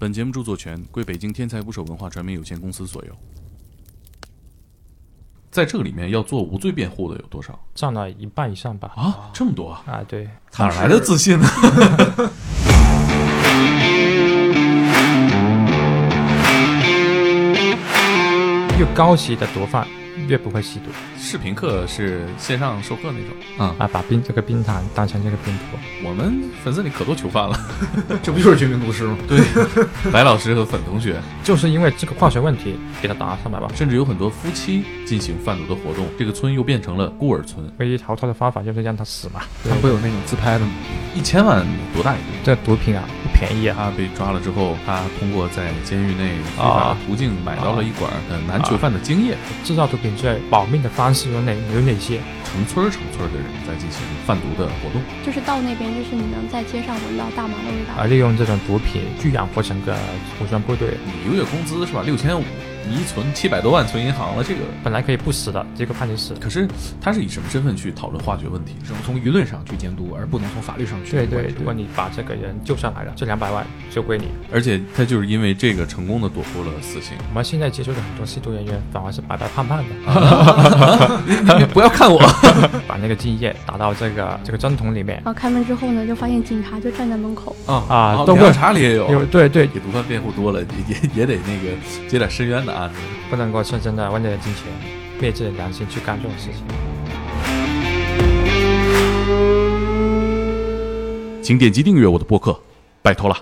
本节目著作权归北京天才捕手文化传媒有限公司所有。在这个里面，要做无罪辩护的有多少占了一半以上吧。啊？这么多啊？啊，对，哪来的自信呢？又高级的毒贩越不会吸毒视频课是线上授课那种啊。啊，把冰这个冰糖当成这个冰坨。我们粉丝里可多囚犯了，这不就是绝命毒师吗？对，白老师和粉同学，就是因为这个化学问题给他打了上百吧。甚至有很多夫妻进行贩毒的活动，这个村又变成了孤儿村。唯一逃脱的方法就是让他死嘛。他会有那种自拍的吗？一千万多大一个？这毒品啊不便宜啊。他被抓了之后，他通过在监狱内非法啊途径买到了一管呃男囚犯的精液，制造毒品罪保命的方式有哪有哪些？成村儿成村儿的人在进行贩毒的活动。就是到那边，就是你能在街上闻到大麻的味道。而，利用这种毒品去养活整个武装部队，你一个月工资是吧？六千五，你一存七百多万存银行了，这个。本来可以不死的，结果判你死。可是他是以什么身份去讨论化学问题？只能从舆论上去监督，而不能从法律上去对对，如果你把这个人救上来了，这两百万就归你。而且他就是因为这个成功的躲过了死刑。我们现在接触的很多吸毒人员反而是白白胖胖的，你不要看我，把那个精液打到这个这个针筒里面然后开门之后呢，就发现警察就站在门口。啊啊调查里也有。有对对，给毒贩辩护多了，也也也得那个接点深渊的案子。不能够深深的为了金钱灭自己的良心去干这种事情。请点击订阅我的播客，拜托了。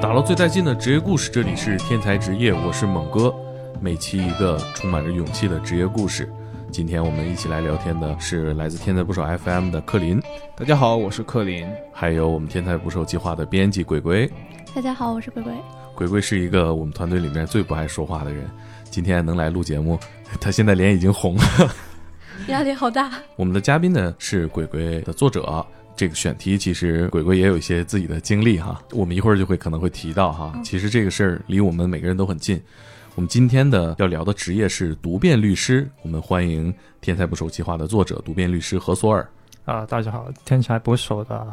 打捞最带劲的职业故事，这里是天才职业，我是猛哥。每期一个充满着勇气的职业故事。今天我们一起来聊天的是来自天才捕手 FM 的克林，大家好，我是克林。还有我们天才捕手计划的编辑鬼鬼。大家好，我是鬼鬼。鬼鬼是一个我们团队里面最不爱说话的人，今天能来录节目，他现在脸已经红了。压力好大。我们的嘉宾呢是鬼鬼的作者。这个选题其实鬼鬼也有一些自己的经历哈，我们一会儿就会可能会提到哈。其实这个事儿离我们每个人都很近。我们今天的要聊的职业是读辩律师，我们欢迎《天才捕手计划》的作者读辩律师何索尔。啊、大家好，天才捕手的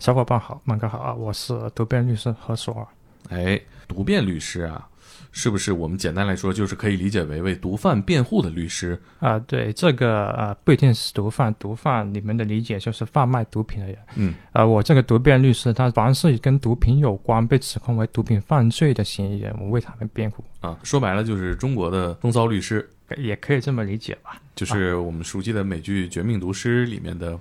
小伙伴好，曼哥好啊，我是读辩律师何索尔。哎，读辩律师啊，是不是我们简单来说就是可以理解为为毒贩辩护的律师？啊、对，这个呃不一定是毒贩，毒贩你们的理解就是贩卖毒品的人。嗯，呃，我这个毒辩律师，他凡是跟毒品有关，被指控为毒品犯罪的嫌疑人，我为他们辩护，啊，说白了就是中国的风骚律师，也可以这么理解吧。就是我们熟悉的美剧《绝命毒师》里面的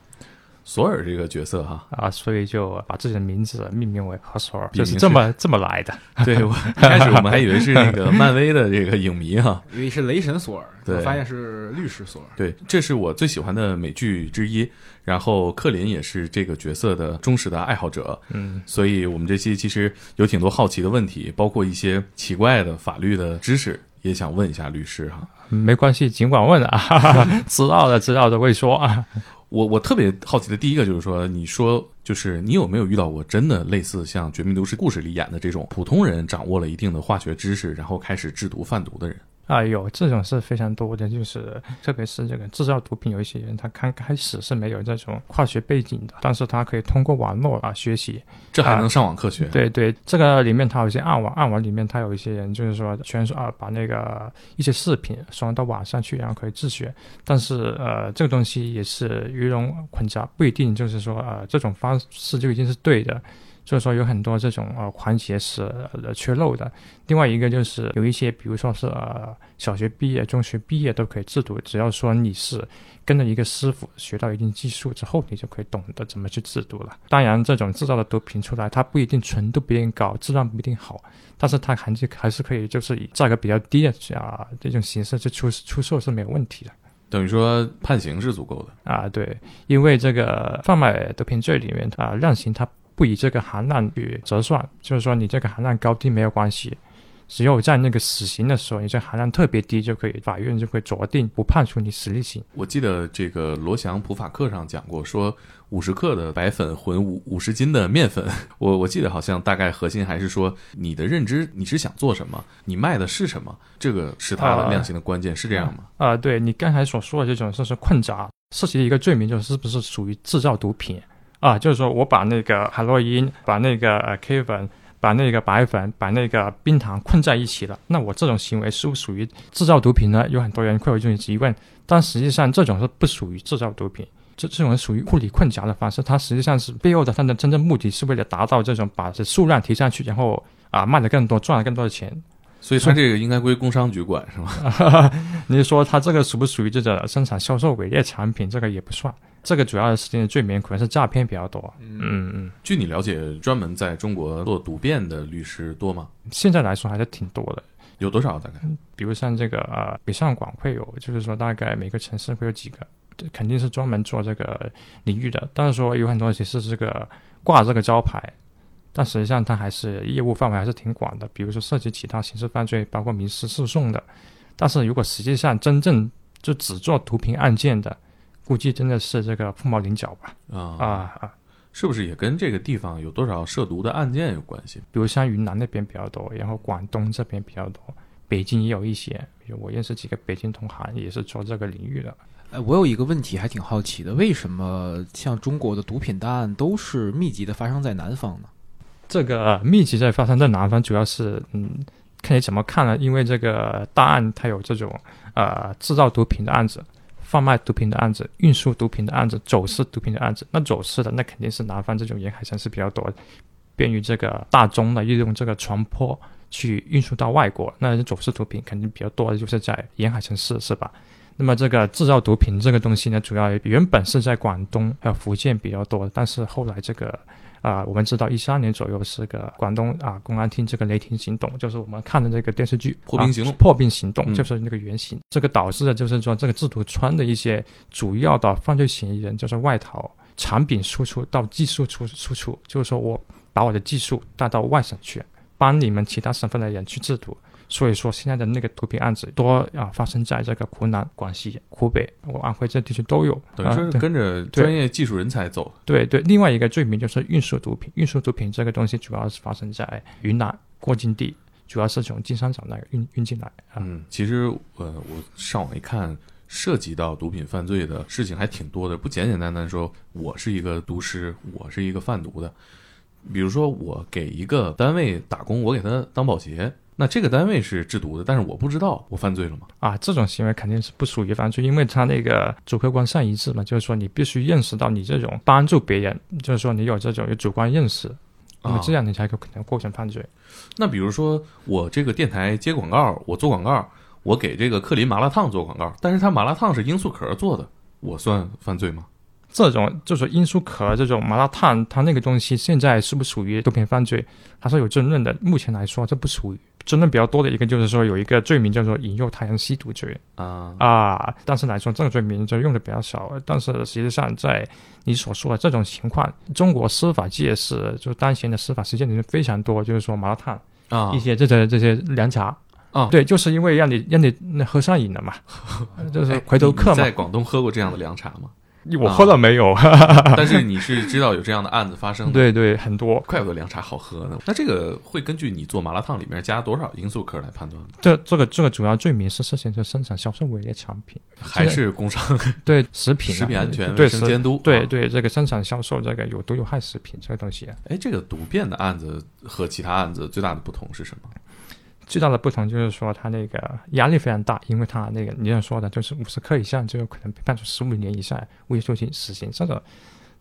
索尔这个角色哈。啊，所以就把自己的名字命名为何索尔，就是这么这么来的。对，我一开始我们还以为是那个漫威的这个影迷哈。以为是雷神索尔，对我发现是律师索尔。对，这是我最喜欢的美剧之一。然后克林也是这个角色的忠实的爱好者，嗯，所以我们这期其实有挺多好奇的问题，包括一些奇怪的法律的知识，也想问一下律师哈。没关系，尽管问啊，哈哈哈知道的知道的会说啊。我我特别好奇的第一个就是说，你说就是你有没有遇到过真的类似像《绝命毒师》故事里演的这种普通人掌握了一定的化学知识，然后开始制毒贩毒的人？啊，有这种是非常多的，就是特别是这个制造毒品，有一些人他刚开始是没有这种化学背景的，但是他可以通过网络啊学习。这还能上网课学？对对，这个里面它有一些暗网，暗网里面它有一些人就是说全是啊把那个一些视频传到网上去，然后可以自学。但是呃，这个东西也是鱼龙混杂，不一定就是说呃这种方式就一定是对的。所以说有很多这种呃环节是呃缺漏的。另外一个就是有一些，比如说是呃小学毕业、中学毕业都可以制毒，只要说你是跟着一个师傅学到一定技术之后，你就可以懂得怎么去制毒了。当然，这种制造的毒品出来，它不一定纯度不一定高，质量不一定好，但是它还是还是可以就是以价格比较低的啊这种形式去出出售是没有问题的。等于说判刑是足够的。啊，对，因为这个贩卖毒品罪里面啊，量刑它不以这个含量去折算，就是说你这个含量高低没有关系，只有在那个死刑的时候，你这含量特别低，就可以法院就会酌定不判处你死理刑。我记得这个罗翔普法课上讲过，说五十克的白粉混五五十斤的面粉。我我记得好像大概核心还是说你的认知你是想做什么，你卖的是什么，这个是它的量刑的关键，是这样吗？啊、对你刚才所说的这种就是困杂，涉及的一个罪名就是是不是属于制造毒品啊？就是说我把那个海洛因、把那个呃 K 粉、把那个白粉、把那个冰糖困在一起了，那我这种行为是不属于制造毒品呢？有很多人会有这种疑问，但实际上这种是不属于制造毒品。这这种属于物理困夹的方式，它实际上是背后的它的真正目的是为了达到这种把这数量提上去，然后啊卖的更多，赚了更多的钱。所以说这个应该归工商局管是吗？你是说它这个属不属于这种生产销售伪劣产品？这个也不算，这个主要的事情的罪名可能是诈骗比较多。嗯嗯，据你了解，专门在中国做毒辩的律师多吗？现在来说还是挺多的。有多少大概？比如像这个呃，北上广会有，就是说大概每个城市会有几个，这肯定是专门做这个领域的。但是说有很多其实是这个挂这个招牌，但实际上它还是业务范围还是挺广的。比如说涉及其他刑事犯罪，包括民事诉讼的。但是如果实际上真正就只做毒品案件的，估计真的是这个凤毛麟角吧。啊啊啊，是不是也跟这个地方有多少涉毒的案件有关系？比如像云南那边比较多，然后广东这边比较多，北京也有一些。比如我认识几个北京同行也是做这个领域的。哎，我有一个问题还挺好奇的，为什么像中国的毒品大案都是密集的发生在南方呢？这个密集在发生在南方，主要是嗯，看你怎么看了。因为这个大案它有这种呃制造毒品的案子、贩卖毒品的案子、运输毒品的案子、走私毒品的案子。那走私的那肯定是南方这种沿海城市比较多，便于这个大宗的利用这个船舶去运输到外国。那走私毒品肯定比较多的就是在沿海城市，是吧？那么这个制造毒品这个东西呢，主要原本是在广东还有福建比较多，但是后来这个啊、我们知道一三年左右是个广东啊公安厅这个雷霆行动，就是我们看的这个电视剧破冰行动啊破冰行动嗯就是那个原型。这个导致的就是说，这个制毒圈的一些主要的犯罪嫌疑人就是外逃，产品输出到技术出输出，就是说我把我的技术带到外省去，帮你们其他省份的人去制毒。所以说，现在的那个毒品案子多啊，发生在这个湖南、广西、湖北、我安徽这地区都有。等于说跟着专业技术人才走。对对，另外一个罪名就是运输毒品。运输毒品这个东西主要是发生在云南过境地，主要是从金三角那个运运进来啊。嗯，其实呃，我上网一看，涉及到毒品犯罪的事情还挺多的，不简简单单说我是一个毒师，我是一个贩毒的。比如说，我给一个单位打工，我给他当保洁，那这个单位是制毒的，但是我不知道我犯罪了吗？啊，这种行为肯定是不属于犯罪，因为他那个主客观上一致嘛，就是说你必须认识到你这种帮助别人，就是说你有这种有主观认识，那么啊这样你才有可能构成犯罪。那比如说，我这个电台接广告，我做广告，我给这个克林麻辣烫做广告，但是它麻辣烫是罂粟壳做的，我算犯罪吗？这种就是罂粟壳这种麻辣烫，它那个东西现在是不属于毒品犯罪，它是有争论的。目前来说，这不属于争论比较多的一个，就是说有一个罪名叫做引诱他人吸毒罪啊啊。但是来说，这个罪名就用的比较少。但是实际上，在你所说的这种情况，中国司法界是就当前的司法实践里面非常多，就是说麻辣烫啊一些这些这些凉茶。啊，对，就是因为让你让你那喝上瘾了嘛，就是哎回头客嘛在。广东喝过这样的凉茶吗？我喝了没有？但是你是知道有这样的案子发生的，对对，很多。怪不得凉茶好喝呢。那这个会根据你做麻辣烫里面加多少罂粟壳来判断吗？这这个这个主要罪名是涉嫌就生产销售伪劣产品，还是工商 对食品、啊、食品安全卫生监督？啊。对对，这个生产销售这个有毒有害食品这个东西、啊，哎，这个毒变的案子和其他案子最大的不同是什么？最大的不同就是说他那个压力非常大，因为他那个你像说的，就是五十克以上就有可能被判处十五年以下无期徒刑、死刑这种。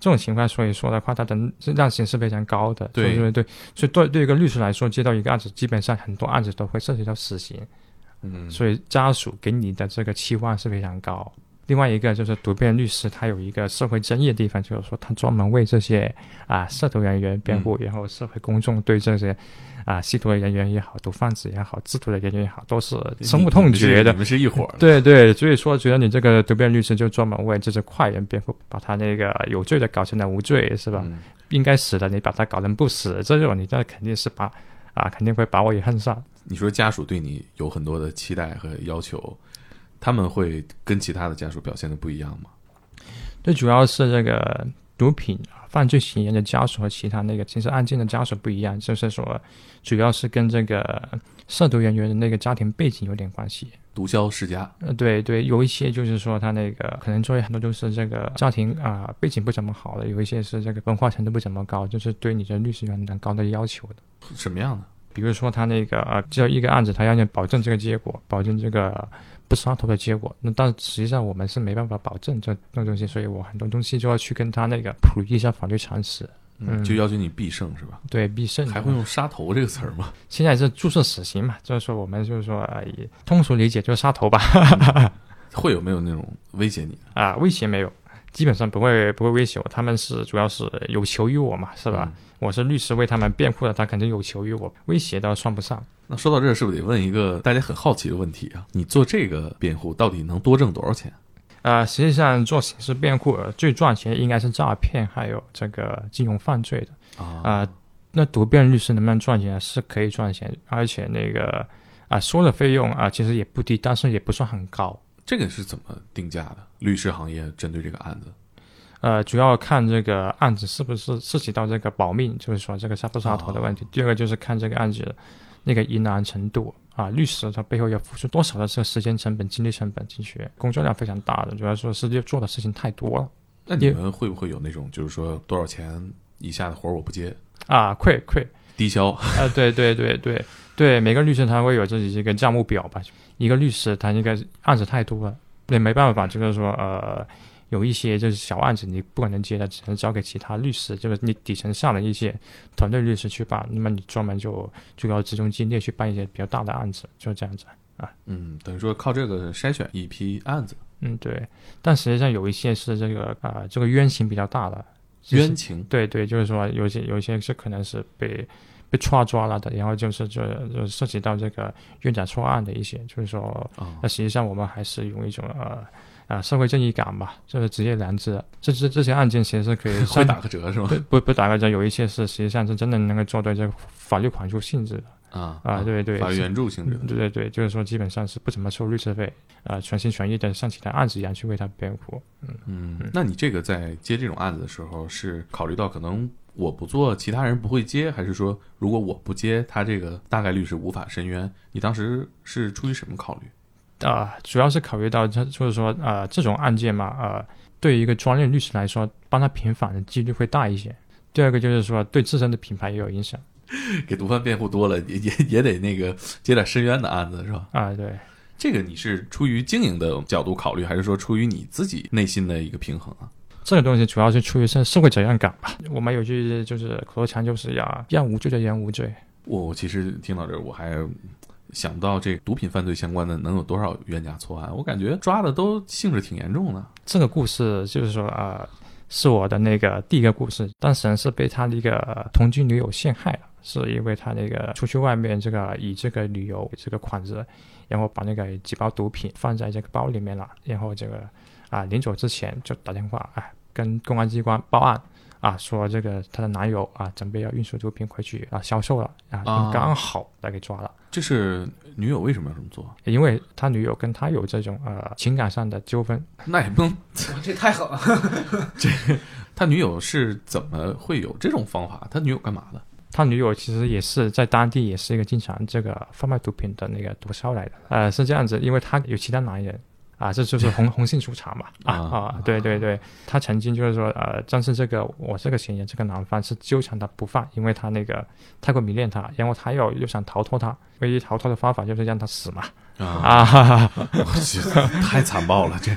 这种情况，所以说的话，他的量刑是非常高的。对对对，所以对对一个律师来说，接到一个案子，基本上很多案子都会涉及到死刑。嗯，所以家属给你的这个期望是非常高。另外一个就是毒辩律师，他有一个社会争议的地方，就是说他专门为这些啊涉毒人员辩护，然后社会公众对这些啊吸毒的人员也好、毒贩子也好、制毒的人员也好，都是深恶痛绝的你。们是一伙儿。对对，所以说觉得你这个毒辩律师就专门为这些坏人辩护，把他那个有罪的搞成了无罪，是吧？嗯应该死的你把他搞成不死，这种你这肯定是把啊，肯定会把我也恨上。你说家属对你有很多的期待和要求，他们会跟其他的家属表现的不一样吗？最主要是这个毒品犯罪嫌疑人的家属和其他那个刑事案件的家属不一样，就是说，主要是跟这个涉毒人员的那个家庭背景有点关系。毒枭世家，呃，对对，有一些就是说他那个可能作为很多就是这个家庭啊、背景不怎么好的，有一些是这个文化程度不怎么高，就是对你的律师有很高的要求的。什么样的？比如说他那个呃，只有一个案子，他要你保证这个结果，保证这个不杀头的结果。那但实际上我们是没办法保证这这种东西，所以我很多东西就要去跟他那个普及一下法律常识。嗯就要求你必胜是吧？对，必胜还会用杀头这个词儿吗？现在是注射死刑嘛，就是说我们就是说呃，通俗理解就是杀头吧。会有没有那种威胁你？啊，威胁没有，基本上不会不会威胁我。他们是主要是有求于我嘛，是吧？嗯我是律师为他们辩护的，他肯定有求于我，威胁倒算不上。那说到这儿，是不是得问一个大家很好奇的问题啊？你做这个辩护到底能多挣多少钱？啊，实际上做刑事辩护呃最赚钱应该是诈骗，还有这个金融犯罪的啊啊。那独辩律师能不能赚钱？是可以赚钱，而且那个啊收的费用啊其实也不低，但是也不算很高。这个是怎么定价的？律师行业针对这个案子，呃，主要看这个案子是不是涉及到这个保命，就是说这个杀不杀头的问题。第二个就是看这个案子那个疑难程度啊，律师他背后要付出多少的这个时间成本、精力成本进去，工作量非常大的，主要说是做的事情太多了。那你们会不会有那种，就是说多少钱以下的活儿我不接，啊，亏亏低消？啊，对对对对。对，每个律师他会有自己一个账目表吧，一个律师他应该案子太多了，也没办法，就是说呃。有一些就是小案子，你不可能接的，只能交给其他律师，就是你底层上的一些团队律师去办。那么你专门就就要集中精力去办一些比较大的案子，就是这样子啊。嗯，等于说靠这个筛选一批案子，嗯，对。但实际上有一些是这个啊、这个冤情比较大的冤情对对，就是说有些有一些是可能是被被抓抓了的，然后就是就就涉及到这个冤假错案的一些，就是说啊那实际上我们还是用一种呃啊社会正义感吧，就是职业良知，这这这些案件其实是可以 会上打个折是吗？不不不打个折，有一些是实际上是真的能够做到这个法律款助性质的啊啊，对对，法律援助性质的。对对对，就是说基本上是不怎么收律师费，啊、全心全意的像其他案子一样去为他辩护。嗯嗯，那你这个在接这种案子的时候，是考虑到可能我不做，其他人不会接，还是说如果我不接，他这个大概率是无法申冤？你当时是出于什么考虑？啊、主要是考虑到他就是说呃这种案件嘛，呃，对于一个专业律师来说，帮他平反的几率会大一些。第二个就是说对自身的品牌也有影响 给毒贩辩护多了，也也也得那个接点申冤的案子是吧？啊、对。这个你是出于经营的角度考虑，还是说出于你自己内心的一个平衡啊？这个东西主要是出于社社会责任感吧。我们有句就是口头禅，就是要让无罪的人无罪。我其实听到这儿，我还想不到这毒品犯罪相关的能有多少冤假错案，我感觉抓的都性质挺严重的。这个故事就是说啊、呃是我的那个第一个故事。当事人是被他的一个同居女友陷害了，是因为他那个出去外面这个以这个旅游这个款子，然后把那个几包毒品放在这个包里面了，然后这个啊临走之前就打电话哎跟公安机关报案。啊，说这个她的男友啊，准备要运输毒品回去啊销售了啊，啊刚好来给抓了。这是女友为什么要这么做？因为他女友跟他有这种呃情感上的纠纷，那也不能，这太狠了。这他女友是怎么会有这种方法？他女友干嘛的？他女友其实也是在当地也是一个经常这个贩卖毒品的那个毒枭来的，呃，是这样子，因为他有其他男人。啊，这就是红 红杏出墙嘛！啊啊啊，对对对，他曾经就是说，呃，正是这个我这个嫌疑人这个男方是纠缠他不放，因为他那个太过迷恋他，然后他又又想逃脱他，唯一逃脱的方法就是让他死嘛！啊，啊，哈哈哈我去太残暴了！这，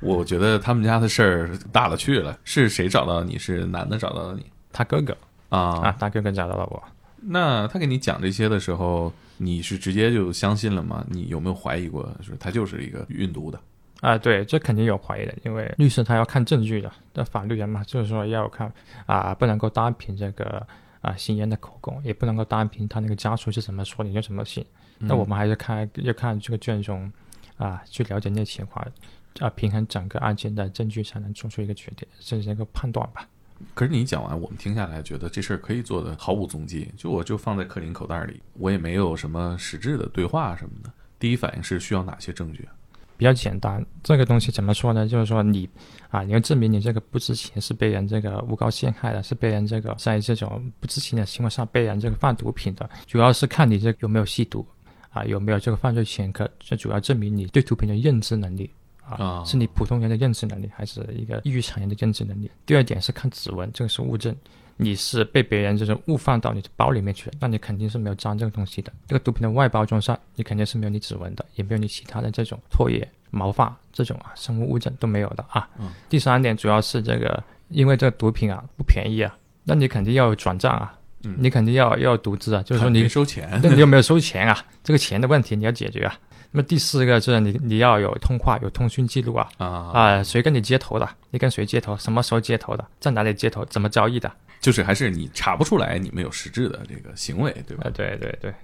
我觉得他们家的事儿大了去了。是谁找到你？是男的找到了你他哥哥啊？啊，他哥哥找到了我。那他给你讲这些的时候，你是直接就相信了吗？你有没有怀疑过，说他就是一个运毒的？啊，对，这肯定有怀疑的，因为律师他要看证据的，那法律人嘛，就是说要看啊，不能够单凭这个啊行人的口供，也不能够单凭他那个家属是怎么说你就怎么信。那我们还是看要看这个卷宗啊，去了解那情况，啊，平衡整个案件的证据，才能做出一个决定，甚至一个判断吧。可是你讲完，我们听下来觉得这事儿可以做的毫无踪迹，就我就放在克林口袋里，我也没有什么实质的对话什么的。第一反应是需要哪些证据？比较简单，这个东西怎么说呢？就是说你啊，你要证明你这个不知情是被人这个诬告陷害的，是被人这个在这种不知情的情况下被人这个贩毒品的，主要是看你这有没有吸毒啊，有没有这个犯罪前科，这主要证明你对毒品的认知能力啊，啊是你普通人的认知能力，还是一个异于常人的认知能力？第二点是看指纹，这个是物证。你是被别人就是误放到你的包里面去了，那你肯定是没有沾这个东西的。这个毒品的外包装上，你肯定是没有你指纹的，也没有你其他的这种唾液、毛发这种啊生物物证都没有的啊。嗯第三点主要是这个，因为这个毒品啊不便宜啊，那你肯定要有转账啊，嗯你肯定要要有独资啊，就是说你没收钱那你有没有收钱啊？这个钱的问题你要解决啊。那么第四个就是你你要有通话有通讯记录啊啊啊，谁跟你接头的？你跟谁接头？什么时候接头的？在哪里接头？怎么交易的？就是还是你查不出来你们有实质的这个行为，对吧呃，？对对对。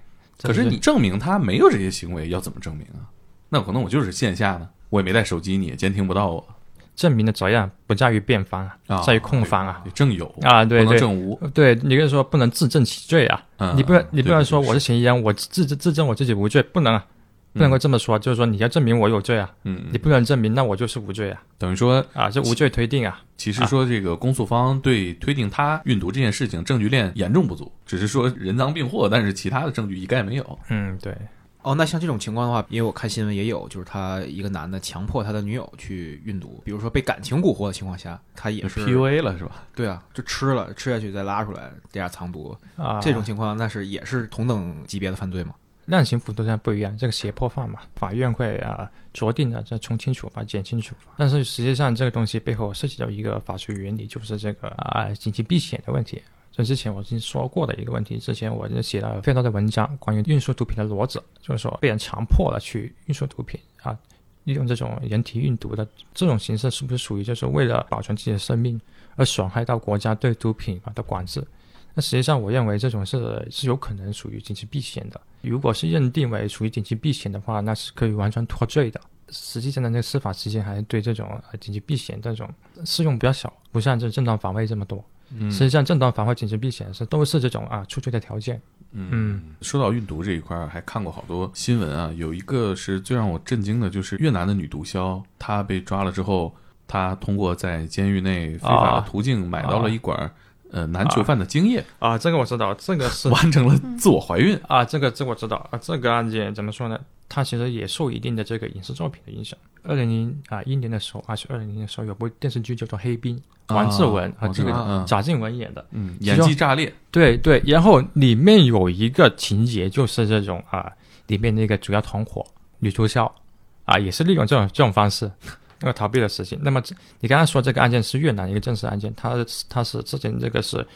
可是你证明他没有这些行为，要怎么证明啊？那可能我就是线下呢，我也没带手机，你也监听不到我证明的责任不在于辩方啊，啊，在于控方啊。得证有啊，对对证无。对，你跟说不能自证其罪啊，嗯你不能你不能说我是嫌疑人，我自自自证我自己无罪，不能啊，不能够这么说，就是说你要证明我有罪啊，嗯，你不能证明那我就是无罪啊，等于说，啊，这无罪推定啊，其实说这个公诉方对推定他运毒这件事情证据链严重不足，只是说人赃并获，但是其他的证据一概没有。嗯，对，哦，那像这种情况的话，因为我看新闻也有，就是他一个男的强迫他的女友去运毒，比如说被感情蛊惑的情况下，他也是 PUA 了是吧？对啊，就吃了，吃下去再拉出来，这样藏毒，啊，这种情况那是也是同等级别的犯罪吗？量刑幅度上不一样，这个胁迫犯嘛，法院会啊酌定的再从轻处罚、减轻处罚。但是实际上这个东西背后涉及到一个法律原理，就是这个啊紧急避险的问题。这之前我已经说过的一个问题，之前我就写了非常多的文章关于运输毒品的逻辑，就是说被人强迫了去运输毒品啊，利用这种人体运毒的这种形式，是不是属于就是为了保存自己的生命而损害到国家对毒品啊的管制？那实际上，我认为这种是是有可能属于紧急避险的。如果是认定为属于紧急避险的话，那是可以完全脱罪的。实际上的那个司法实践还是对这种呃紧急避险这种适用比较小，不像这正当防卫这么多。嗯实际上，正当防卫、紧急避险是都是这种啊出罪的条件。嗯，说到运毒这一块儿，还看过好多新闻啊。有一个是最让我震惊的，就是越南的女毒枭，她被抓了之后，她通过在监狱内非法的途径买到了一管、呃男囚犯的精液，啊，这个我知道，这个是 完成了自我怀孕。啊，这个这个我知道啊，这个案件怎么说呢？它其实也受一定的这个影视作品的影响。二零零啊一年的时候，还是二零年的时候，有部电视剧叫做《黑冰》，王志文和这个贾静雯演的。嗯，演技炸裂。对对，然后里面有一个情节就是这种啊，里面那个主要团伙女毒枭啊，也是利用这种这种方式，那个逃避的死刑。那么这你刚才说这个案件是越南一个真实案件，它它是之前这个是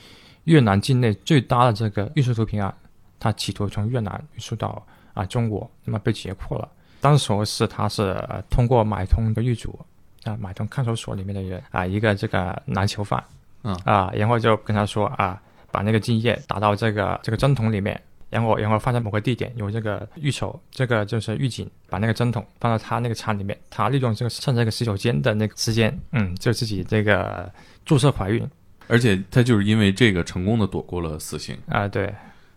越南境内最大的这个运输毒品案，它企图从越南运输到啊中国，那么被截获了。当时是他是、呃、通过买通的狱主啊，买通看守所里面的人啊，一个这个男囚犯，嗯啊，然后就跟他说啊，把那个精液打到这个这个针筒里面，然后然后放在某个地点，有这个狱囚，这个就是狱警，把那个针筒放到他那个舱里面，他利用这个趁这个洗手间的那个时间，嗯，就自己这个注射怀孕而且他就是因为这个成功的躲过了死刑。啊，对，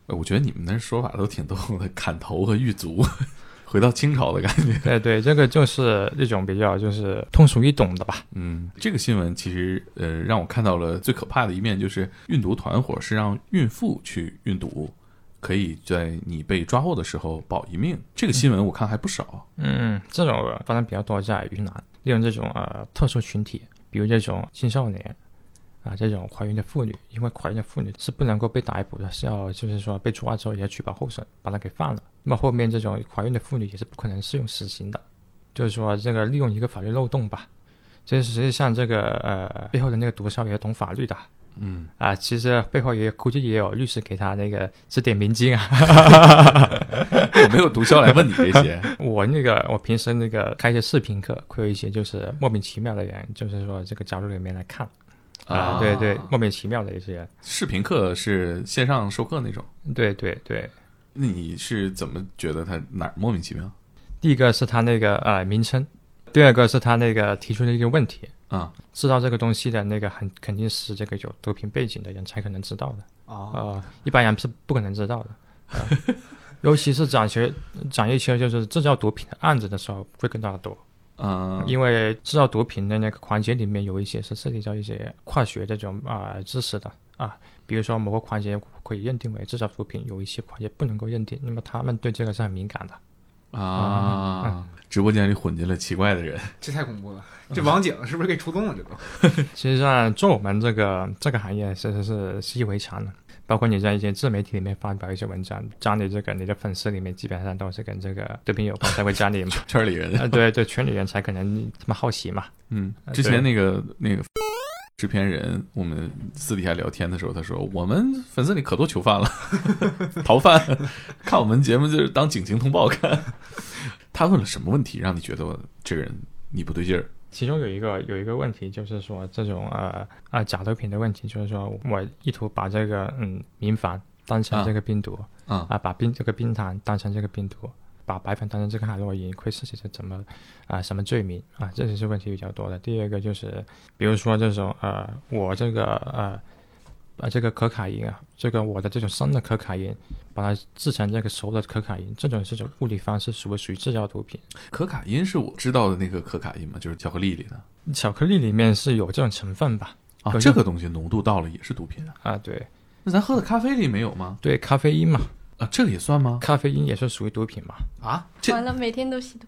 呃我觉得你们那说法都挺逗的，砍头和狱卒，回到清朝的感觉。对对，这个就是一种比较就是通俗易懂的吧，嗯，这个新闻其实呃让我看到了最可怕的一面，就是运毒团伙是让孕妇去运毒，可以在你被抓获的时候保一命。这个新闻我看还不少。嗯，这种发生比较多在云南，利用这种呃特殊群体，比如这种青少年啊，这种怀孕的妇女，因为怀孕的妇女是不能够被逮捕的，是要就是说被抓之后也要取保候审，把她给放了。那么后面这种怀孕的妇女也是不可能适用死刑的，就是说这个利用一个法律漏洞吧。这实际上这个呃背后的那个毒枭也懂法律的嗯，啊，其实背后也估计也有律师给他那个指点迷津啊。有没有毒枭来问你这些？我那个，我平时那个开一些视频课，会有一些就是莫名其妙的人，就是说这个角度里面来看啊，对对，莫名其妙的一些，视频课是线上授课那种，对对对。那你是怎么觉得他哪儿莫名其妙？第一个是他那个呃名称，第二个是他那个提出的一个问题啊。知道这个东西的那个很肯定是这个有毒品背景的人才可能知道的，啊，呃，一般人是不可能知道的。呃 尤其是掌学掌一些就是制造毒品的案子的时候会更加的多，啊，因为制造毒品的那个环节里面有一些是涉及到一些化学这种啊、知识的。啊，比如说某个环节可以认定为制造毒品，有一些环节不能够认定，那么他们对这个是很敏感的。啊，直播间里混进了奇怪的人，这太恐怖了！这网警是不是给出动了？这都 其实上做我们这个这个行业其实是习以为常的，包括你在一些自媒体里面发表一些文章，加你这个你的粉丝里面基本上都是跟这个 毒品有关，才会加你嘛。圈里人，啊，对对，圈里人才可能这么好奇嘛。嗯，呃之前那个那个制片人，我们私底下聊天的时候，他说我们粉丝里可多囚犯了，逃犯，看我们节目就是当警情通报看。他问了什么问题，让你觉得这个人你不对劲儿？其中有一个有一个问题，就是说这种呃呃假毒品的问题，就是说我意图把这个嗯民矾当成这个病毒啊啊，把冰这个冰糖当成这个病毒，把白粉当成这个海洛因，会涉及着怎么啊、什么罪名啊？这些是问题比较多的。第二个就是，比如说这种呃我这个呃呃这个可卡因啊，这个我的这种生的可卡因，把它制成这个熟的可卡因，这种这种物理方式属不属于制造毒品？可卡因是我知道的那个可卡因嘛，就是巧克力里的巧克力里面是有这种成分吧？啊，这个东西浓度到了也是毒品啊。啊，对那咱喝的咖啡里没有吗？对，咖啡因嘛，啊，这个也算吗？咖啡因也是属于毒品嘛。啊，完了，每天都吸毒。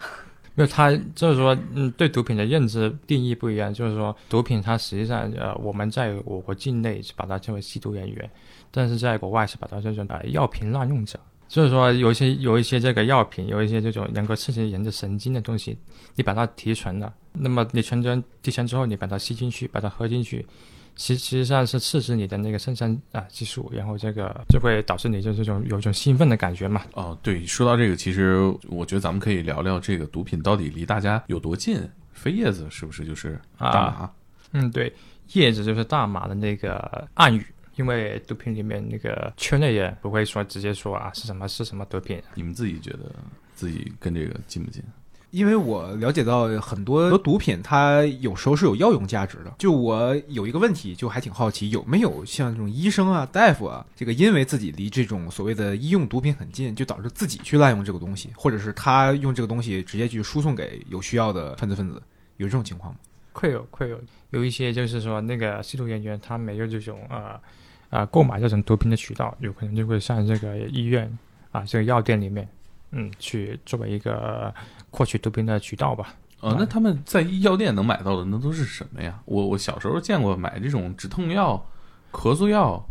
没有，它就是说，嗯，对毒品的认知定义不一样。就是说，毒品它实际上，呃，我们在我国境内是把它称为吸毒人员，但是在国外是把它叫做呃药品滥用者。就是说，有一些有一些这个药品，有一些这种能够刺激人的神经的东西，你把它提纯了，那么你纯真提纯之后，你把它吸进去，把它喝进去，其实际上是刺激你的那个肾上啊激素，然后这个就会导致你就这种有一种兴奋的感觉嘛。哦，对，说到这个，其实我觉得咱们可以聊聊这个毒品到底离大家有多近。飞叶子是不是就是大麻？嗯，对，叶子就是大麻的那个暗语，因为毒品里面那个圈内人不会说直接说啊是什么是什么毒品，你们自己觉得自己跟这个近不近？因为我了解到很多毒品，它有时候是有药用价值的。就我有一个问题，就还挺好奇，有没有像这种医生啊、大夫啊，这个因为自己离这种所谓的医用毒品很近，就导致自己去滥用这个东西，或者是他用这个东西直接去输送给有需要的犯罪分子，有这种情况吗？会有会有有一些就是说那个吸毒人员他没有这种呃呃购买这种毒品的渠道，有可能就会上这个医院啊这个药店里面，嗯，去作为一个获取毒品的渠道吧。哦，那他们在药店能买到的那都是什么呀？我我小时候见过买这种止痛药、咳嗽药，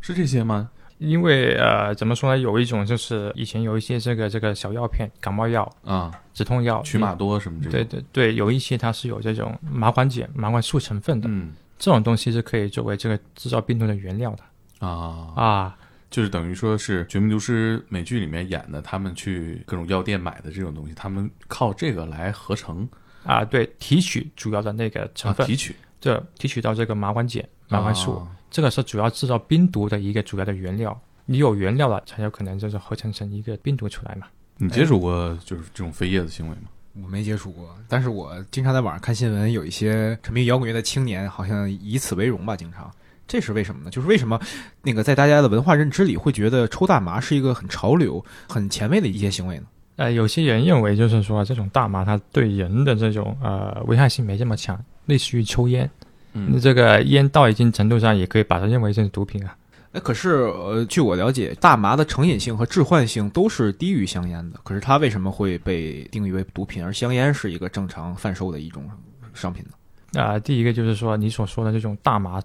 是这些吗？因为呃，怎么说呢？有一种就是以前有一些这个这个小药片，感冒药、啊，止痛药，曲马多什么这种？对对对，有一些它是有这种麻黄碱、麻黄素成分的，嗯这种东西是可以作为这个制造病毒的原料的啊啊。就是等于说是《绝命毒师》美剧里面演的，他们去各种药店买的这种东西，他们靠这个来合成啊，对，提取主要的那个成分，啊提取这提取到这个麻黄碱、麻黄素，啊这个是主要制造冰毒的一个主要的原料。你有原料了，才有可能就是合成成一个冰毒出来嘛。你接触过就是这种飞叶的行为吗？我没接触过，但是我经常在网上看新闻，有一些沉迷摇滚乐的青年好像以此为荣吧，经常。这是为什么呢？就是为什么那个在大家的文化认知里会觉得抽大麻是一个很潮流、很前卫的一些行为呢？呃，有些人认为就是说这种大麻它对人的这种呃危害性没这么强，类似于抽烟。那嗯这个烟到一定程度上也可以把它认为是毒品啊。哎，可是呃，据我了解，大麻的成瘾性和致幻性都是低于香烟的。可是它为什么会被定义为毒品，而香烟是一个正常贩售的一种商品呢？啊、第一个就是说你所说的这种大麻，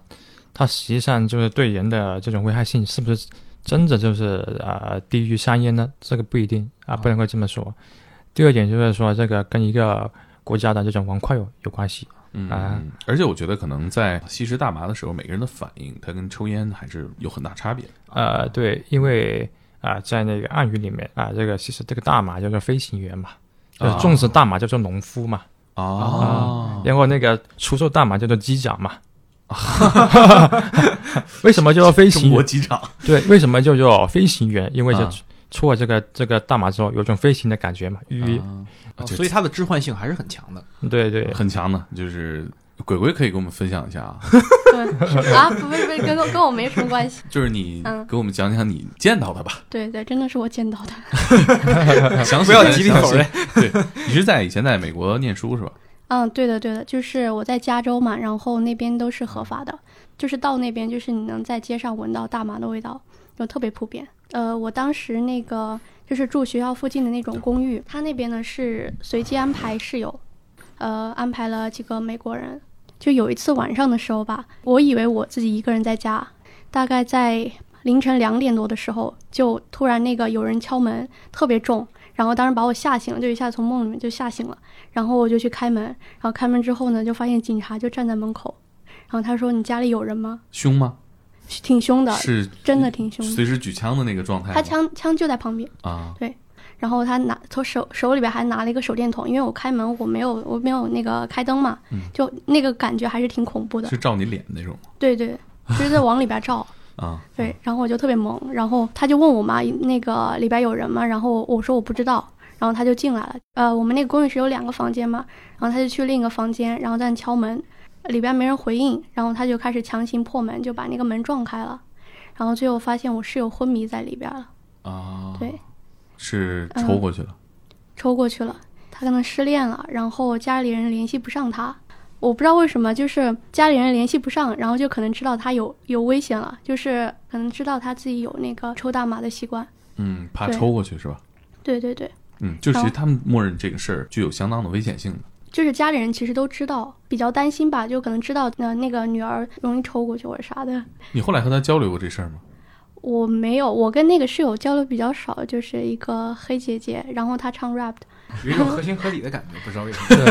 它实际上就是对人的这种危害性是不是真的就是呃低于香烟呢？这个不一定啊，不能够这么说。第二点就是说这个跟一个国家的这种文化有有关系。嗯啊嗯，而且我觉得可能在吸食大麻的时候，每个人的反应，它跟抽烟还是有很大差别。呃，对，因为啊、在那个暗语里面啊、这个其实这个大麻叫做飞行员嘛，就是啊种植大麻叫做农夫嘛，哦，然后那个出售大麻叫做机长嘛。为什么叫做飞行中？国机场对，为什么叫做飞行员？因为就啊出了这个这个大马之后，有种飞行的感觉嘛。与、啊哦所以它的置换性还是很强的。对对很强的，就是鬼鬼可以跟我们分享一下啊，对啊，不不不是，跟跟我没什么关系。就是你嗯给我们讲讲你见到的吧，对对，真的是我见到的。详细不要极力否认。对，你是在以前在美国念书是吧？嗯，对的对的，就是我在加州嘛，然后那边都是合法的，就是到那边就是你能在街上闻到大麻的味道，就特别普遍。呃，我当时那个就是住学校附近的那种公寓，他那边呢是随机安排室友，呃，安排了几个美国人。就有一次晚上的时候吧，我以为我自己一个人在家，大概在凌晨两点多的时候，就突然那个有人敲门，特别重，然后当时把我吓醒了，就一下从梦里面就吓醒了。然后我就去开门，然后开门之后呢，就发现警察就站在门口，然后他说：“你家里有人吗凶吗？？”挺凶的，是真的挺凶的。随时举枪的那个状态。他枪枪就在旁边，啊，对然后他拿从手手里边还拿了一个手电筒，因为我开门我没有我没有那个开灯嘛，嗯就那个感觉还是挺恐怖的。是照你脸那种吗对对，就是在往里边照。啊？对，然后我就特别懵，然后他就问我嘛，那个里边有人吗？然后我说我不知道，然后他就进来了。呃，我们那个公寓是有两个房间嘛，然后他就去另一个房间，然后在那敲门，里边没人回应，然后他就开始强行破门，就把那个门撞开了，然后最后发现我室友昏迷在里边了，啊，对，是抽过去了。抽过去了，他可能失恋了，然后家里人联系不上他。我不知道为什么，就是家里人联系不上，然后就可能知道他有有危险了，就是可能知道他自己有那个抽大麻的习惯。嗯，怕抽过去是吧？对对对，嗯，就其实他们默认这个事儿具有相当的危险性的。就是家里人其实都知道，比较担心吧，就可能知道那那个女儿容易抽过去或者啥的。你后来和他交流过这事儿吗？我没有，我跟那个室友交流比较少，就是一个黑姐姐，然后她唱 rap 的。有一种合情合理的感觉，不知道为什么。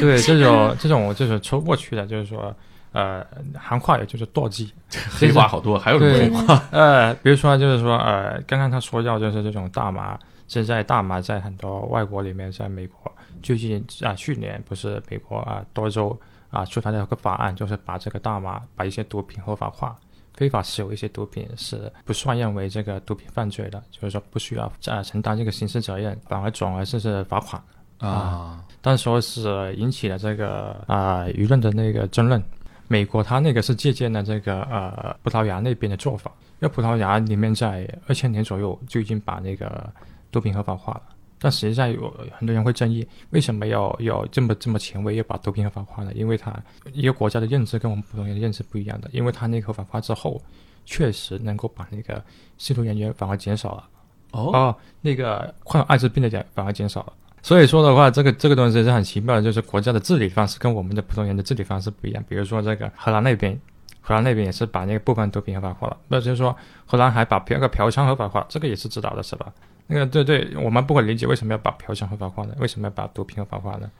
对对，这种这种就是抽过去的，就是说，呃，行话也就是倒计。黑话好多，还有什么对黑话？呃，比如说就是说，呃，刚刚他说到就是这种大麻，现在大麻在很多外国里面，在美国最近啊，去年不是美国啊多州啊出台了一个法案，就是把这个大麻把一些毒品合法化。非法持有一些毒品是不算认为这个毒品犯罪的，就是说不需要呃承担这个刑事责任，反而转而是是罚款。啊，但说是引起了这个啊、舆论的那个争论。美国它那个是借鉴了这个呃葡萄牙那边的做法，因为葡萄牙里面在二千年左右就已经把那个毒品合法化了。但实际上有很多人会争议，为什么要要这么这么前卫，要把毒品合法化呢？因为它一个国家的认知跟我们普通人的认知不一样的，因为它那个合法化之后，确实能够把那个吸毒人员反而减少了。哦，哦，那个患有艾滋病的人反而减少了。所以说的话，这个这个东西是很奇妙的，就是国家的治理方式跟我们的普通人的治理方式不一样。比如说这个荷兰那边，荷兰那边也是把那个部分毒品合法化了，那就是说荷兰还把嫖个嫖娼合法化，这个也是知道的是吧？那个对对，我们不会理解为什么要把嫖娼合法化呢？为什么要把毒品合法化呢？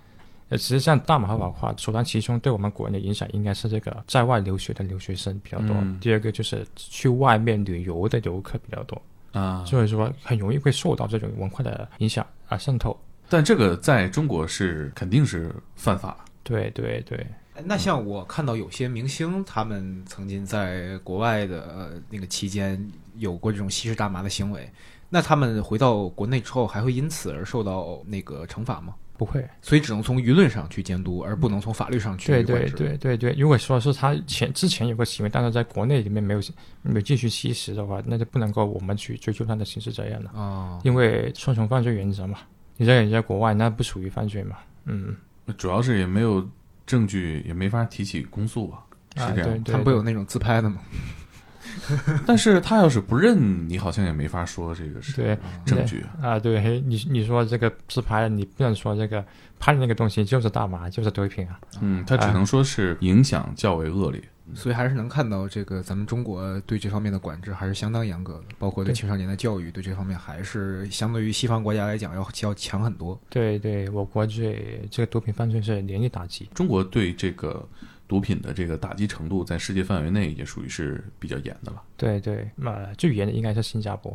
呃，实际上大麻合法化首当其冲对我们国人的影响应该是这个在外留学的留学生比较多，嗯第二个就是去外面旅游的游客比较多。啊，所以说很容易会受到这种文化的影响啊渗透。但这个在中国是肯定是犯法。对对对，那像我看到有些明星，他们曾经在国外的呃那个期间有过这种吸食大麻的行为，那他们回到国内之后，还会因此而受到那个惩罚吗？不会。所以只能从舆论上去监督，而不能从法律上去对对。对对对，如果说是他前之前有个行为，但是在国内里面没有没有继续吸食的话，那就不能够我们去追究他的刑事责任了，哦，因为双重犯罪原则嘛。你在你在国外，那不属于犯罪嘛？嗯，主要是也没有证据，也没法提起公诉啊，啊是这样。对对，他们不有那种自拍的吗？但是他要是不认，你好像也没法说这个是对证据。啊？对，你你说这个自拍，你不能说这个拍的那个东西就是大麻，就是毒品啊。嗯，他只能说是影响较为恶劣。所以还是能看到这个咱们中国对这方面的管制还是相当严格的，包括对对青少年的教育，对这方面还是相对于西方国家来讲要要强很多。对对，我国对这个毒品犯罪是严厉打击。中国对这个毒品的这个打击程度，在世界范围内也属于是比较严的了。对对，那，最严的应该是新加坡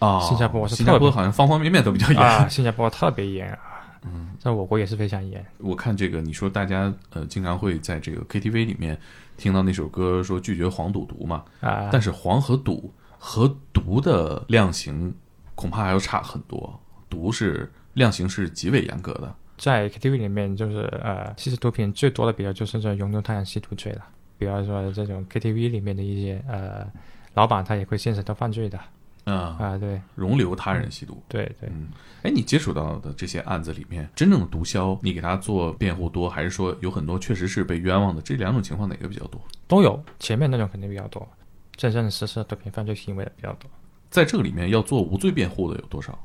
啊新加坡是新加坡好像方方面面都比较严。啊，新加坡特别严啊，嗯，在我国也是非常严。我看这个，你说大家呃经常会在这个 KTV 里面听到那首歌，说拒绝黄赌毒嘛，啊，但是黄和赌和毒的量刑恐怕还要差很多，毒是量刑是极为严格的。在 KTV 里面，就是呃，吸食毒品最多的，比较就是这拥有他人吸毒罪了。比方说这种 KTV 里面的一些呃老板，他也会牵扯到犯罪的啊，啊。对容留他人吸毒。对对，嗯，哎，你接触到的这些案子里面，真正的毒枭，你给他做辩护多，还是说有很多确实是被冤枉的？这两种情况哪个比较多？都有。前面那种肯定比较多，真正实施毒品犯罪行为的比较多。在这个里面要做无罪辩护的有多少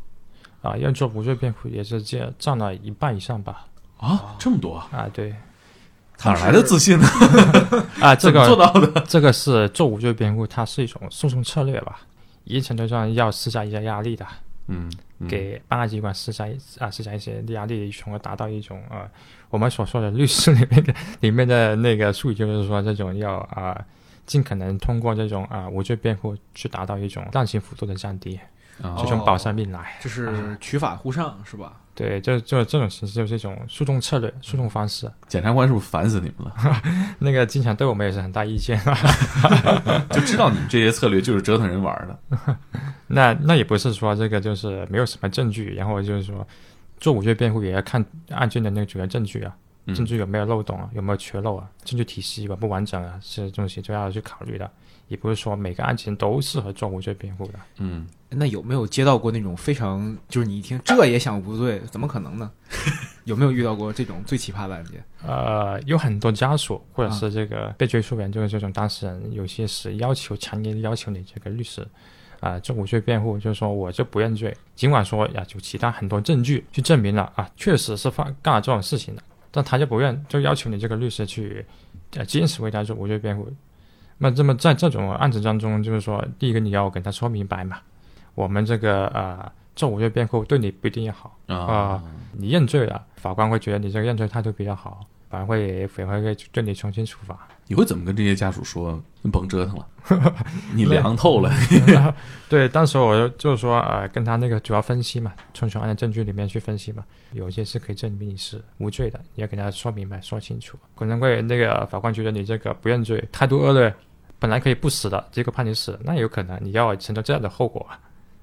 啊，要做无罪辩护也是占占了一半以上吧。啊？这么多啊？啊，对哪来的自信呢？啊，这个做到的？这个是做无罪辩护，它是一种诉讼策略吧，一定程度上要施加一些压力的。嗯，嗯给办案机关施加一啊施加一些压力，从而达到一种呃我们所说的律师里面的里面的那个术语，就是说这种要啊、尽可能通过这种啊、无罪辩护去达到一种量刑幅度的降低，啊这种保上命来。就是取法乎上是吧？对，就就这种形式就是一种诉讼策略、诉讼方式。检察官是不是烦死你们了？那个经常对我们也是很大意见啊。就知道你们这些策略就是折腾人玩的。那那也不是说这个就是没有什么证据，然后就是说做无罪辩护也要看案件的那个主要证据啊。嗯证据有没有漏洞啊，有没有缺漏啊，证据体系完不完整啊，这些东西都要去考虑的。也不是说每个案件都适合做无罪辩护的。嗯，那有没有接到过那种非常就是你一听这也想无罪，怎么可能呢？有没有遇到过这种最奇葩的案件？呃，有很多家属或者是这个被追诉人，就是这种当事人，有些是要求强烈要求你这个律师啊、做无罪辩护，就是说我就不认罪，尽管说呀有其他很多证据去证明了啊确实是犯干了这种事情的，但他就不认，就要求你这个律师去呃坚持为他做无罪辩护。那这么在这种案子当中，就是说，第一个你要跟他说明白嘛，我们这个呃做无罪辩护对你不一定要好。啊啊，你认罪了，法官会觉得你这个认罪态度比较好，反而会反而会对你重新处罚。你会怎么跟这些家属说？你甭折腾了，你凉透了。对，当时我就就是说，呃，跟他那个主要分析嘛，从全案的证据里面去分析嘛，有些是可以证明你是无罪的，你要跟他说明白、说清楚。可能会那个法官觉得你这个不认罪，态度恶劣，本来可以不死的，结果判你死，那有可能你要承受这样的后果。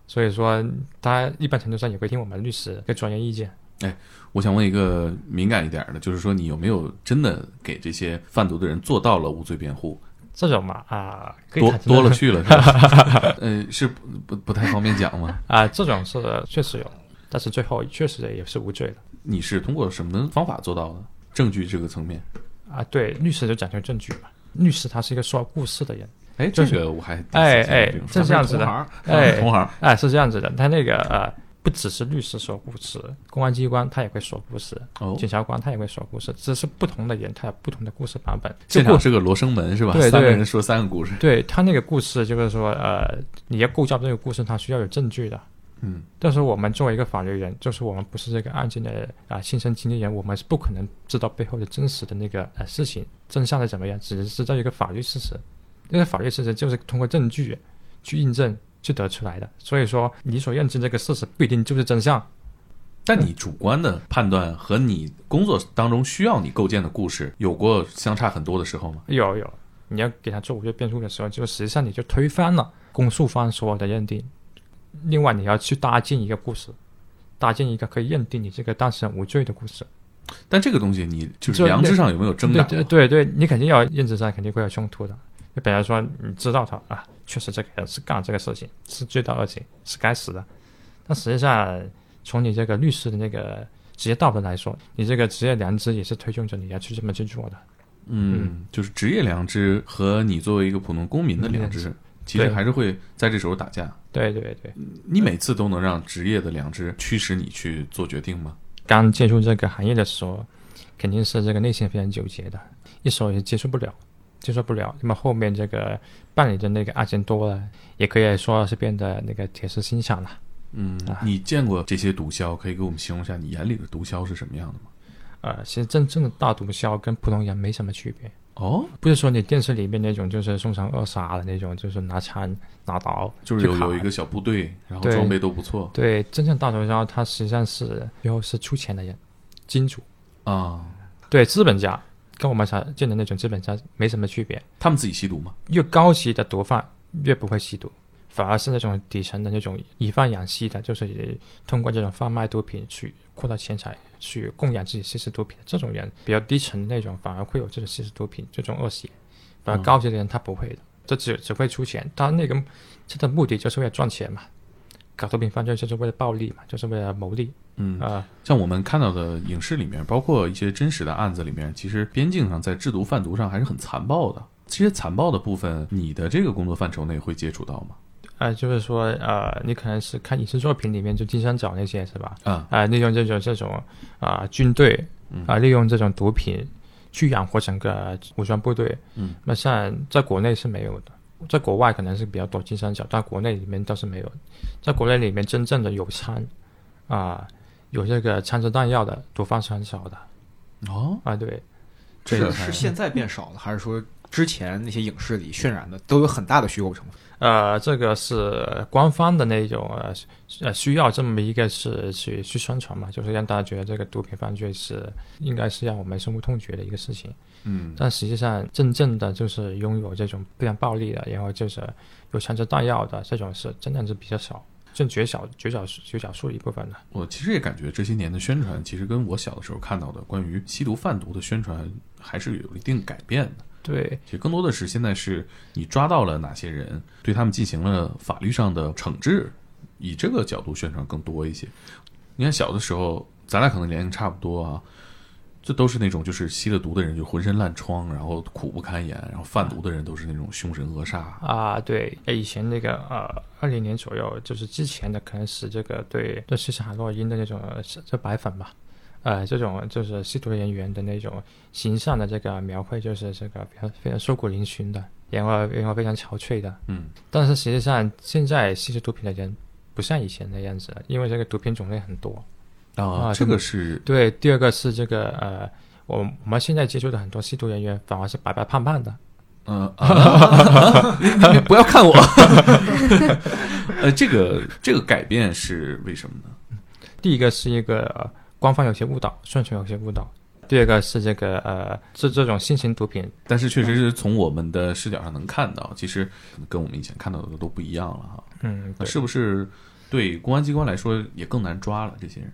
所以说，他一般程度上也会听我们律师的专业意见。哎我想问一个敏感一点的，就是说你有没有真的给这些贩毒的人做到了无罪辩护？这种嘛，啊、可以多多了去了，是吧？呃，是不不不太方便讲吗？啊、这种是确实有，但是最后确实也是无罪的你是通过什么方法做到的？证据这个层面？啊。对，律师就讲究证据嘛，律师他是一个说故事的人，哎，这个我还哎哎是这样子的 哎同行哎是这样子的，他那个呃不只是律师说故事，公安机关他也会说故事，哦，检察官他也会说故事，只是不同的人他有不同的故事版本。现场是个罗生门是吧？三个人说三个故事。对他那个故事就是说呃你要构造这个故事，他需要有证据的。嗯但是我们作为一个法律人，就是我们不是这个案件的啊、亲身经历人，我们是不可能知道背后的真实的那个呃事情真相是怎么样，只是知道一个法律事实。这个法律事实就是通过证据去印证去得出来的。所以说，你所认知这个事实不一定就是真相。但你主观的判断和你工作当中需要你构建的故事有过相差很多的时候吗？有有，你要给他做无罪辩护的时候，就实际上你就推翻了公诉方所有的认定。另外，你要去搭建一个故事，搭建一个可以认定你这个当事人无罪的故事。但这个东西你就是良知上有没有挣对扎？对对对，你肯定要认知上肯定会有冲突的。就比方说，你知道他啊，确实这个人是干这个事情，是罪大恶极，是该死的。但实际上，从你这个律师的那个职业道德来说，你这个职业良知也是推动着你要去这么去做的。嗯，就是职业良知和你作为一个普通公民的良知，其实还是会在这时候打架。对对对，你每次都能让职业的良知驱使你去做决定吗？刚接触这个行业的时候，肯定是这个内心非常纠结的，一时候也接受不了，接受不了。那么后面这个办理的那个案件多了，也可以说是变得那个铁石心肠了。嗯啊，你见过这些毒枭，可以给我们形容一下你眼里的毒枭是什么样的吗？呃，其实真正的大毒枭跟普通人没什么区别，哦，不是说你电视里面那种就是凶残恶杀的那种，就是拿枪拿刀就是有有一个小部队，然后装备都不错对真正大毒枭，他实际上是最后是出钱的人，金主，啊。对资本家跟我们常见的那种资本家没什么区别。他们自己吸毒吗？越高级的毒贩越不会吸毒，反而是那种底层的那种以贩养吸的，就是通过这种贩卖毒品去扩大钱财，去供养自己吸食毒品的这种人，比较低层的那种，反而会有这种吸食毒品这种恶习，反而嗯高级的人他不会的，这只只会出钱，他那个他的目的就是为了赚钱嘛，搞毒品犯罪就是为了暴利嘛，就是为了牟利嗯，啊、像我们看到的影视里面，包括一些真实的案子里面，其实边境上在制毒贩毒上还是很残暴的。这些残暴的部分，你的这个工作范畴内会接触到吗？呃，就是说呃，你可能是看影视作品里面就金三角那些是吧？啊，啊、利用这种这种啊、军队嗯啊、利用这种毒品去养活整个武装部队。嗯，那像在国内是没有的，在国外可能是比较多金三角，但国内里面倒是没有。在国内里面真正的有枪啊、有这个枪支弹药的毒贩是很少的哦，啊。对，这个是现在变少了，还是说之前那些影视里渲染的都有很大的虚构成分？呃，这个是官方的那种呃呃需要这么一个是去去宣传嘛，就是让大家觉得这个毒品犯罪是应该是让我们深恶痛绝的一个事情。嗯，但实际上，真正的就是拥有这种非常暴力的，然后就是有枪支弹药的这种是真的是比较少，就绝小绝小绝小数一部分的。我其实也感觉这些年的宣传，其实跟我小的时候看到的关于吸毒贩毒的宣传还是有一定改变的。对，其实更多的是现在是你抓到了哪些人，对他们进行了法律上的惩治，以这个角度宣传更多一些。你看小的时候，咱俩可能年龄差不多啊，这都是那种就是吸了毒的人就浑身烂疮，然后苦不堪言，然后贩毒的人都是那种凶神恶煞。啊，对，以前那个呃，二零年左右，就是之前的，可能是这个对对吸食海洛因的那种这白粉吧，呃，这种就是吸毒人员的那种形象的这个描绘，就是这个非常非常瘦骨嶙峋的，然后然后非常憔悴的。嗯，但是实际上，现在吸食毒品的人不像以前那样子了，因为这个毒品种类很多。啊，啊这个是对，第二个是这个呃，我我们现在接触的很多吸毒人员反而是白白胖胖的。嗯 不要看我。呃，这个这个改变是为什么呢？第一个是一个、呃、官方有些误导，宣传有些误导；第二个是这个呃，是这种新型毒品，但是确实是从我们的视角上能看到，其实跟我们以前看到的都不一样了哈。嗯，那是不是对公安机关来说也更难抓了？这些人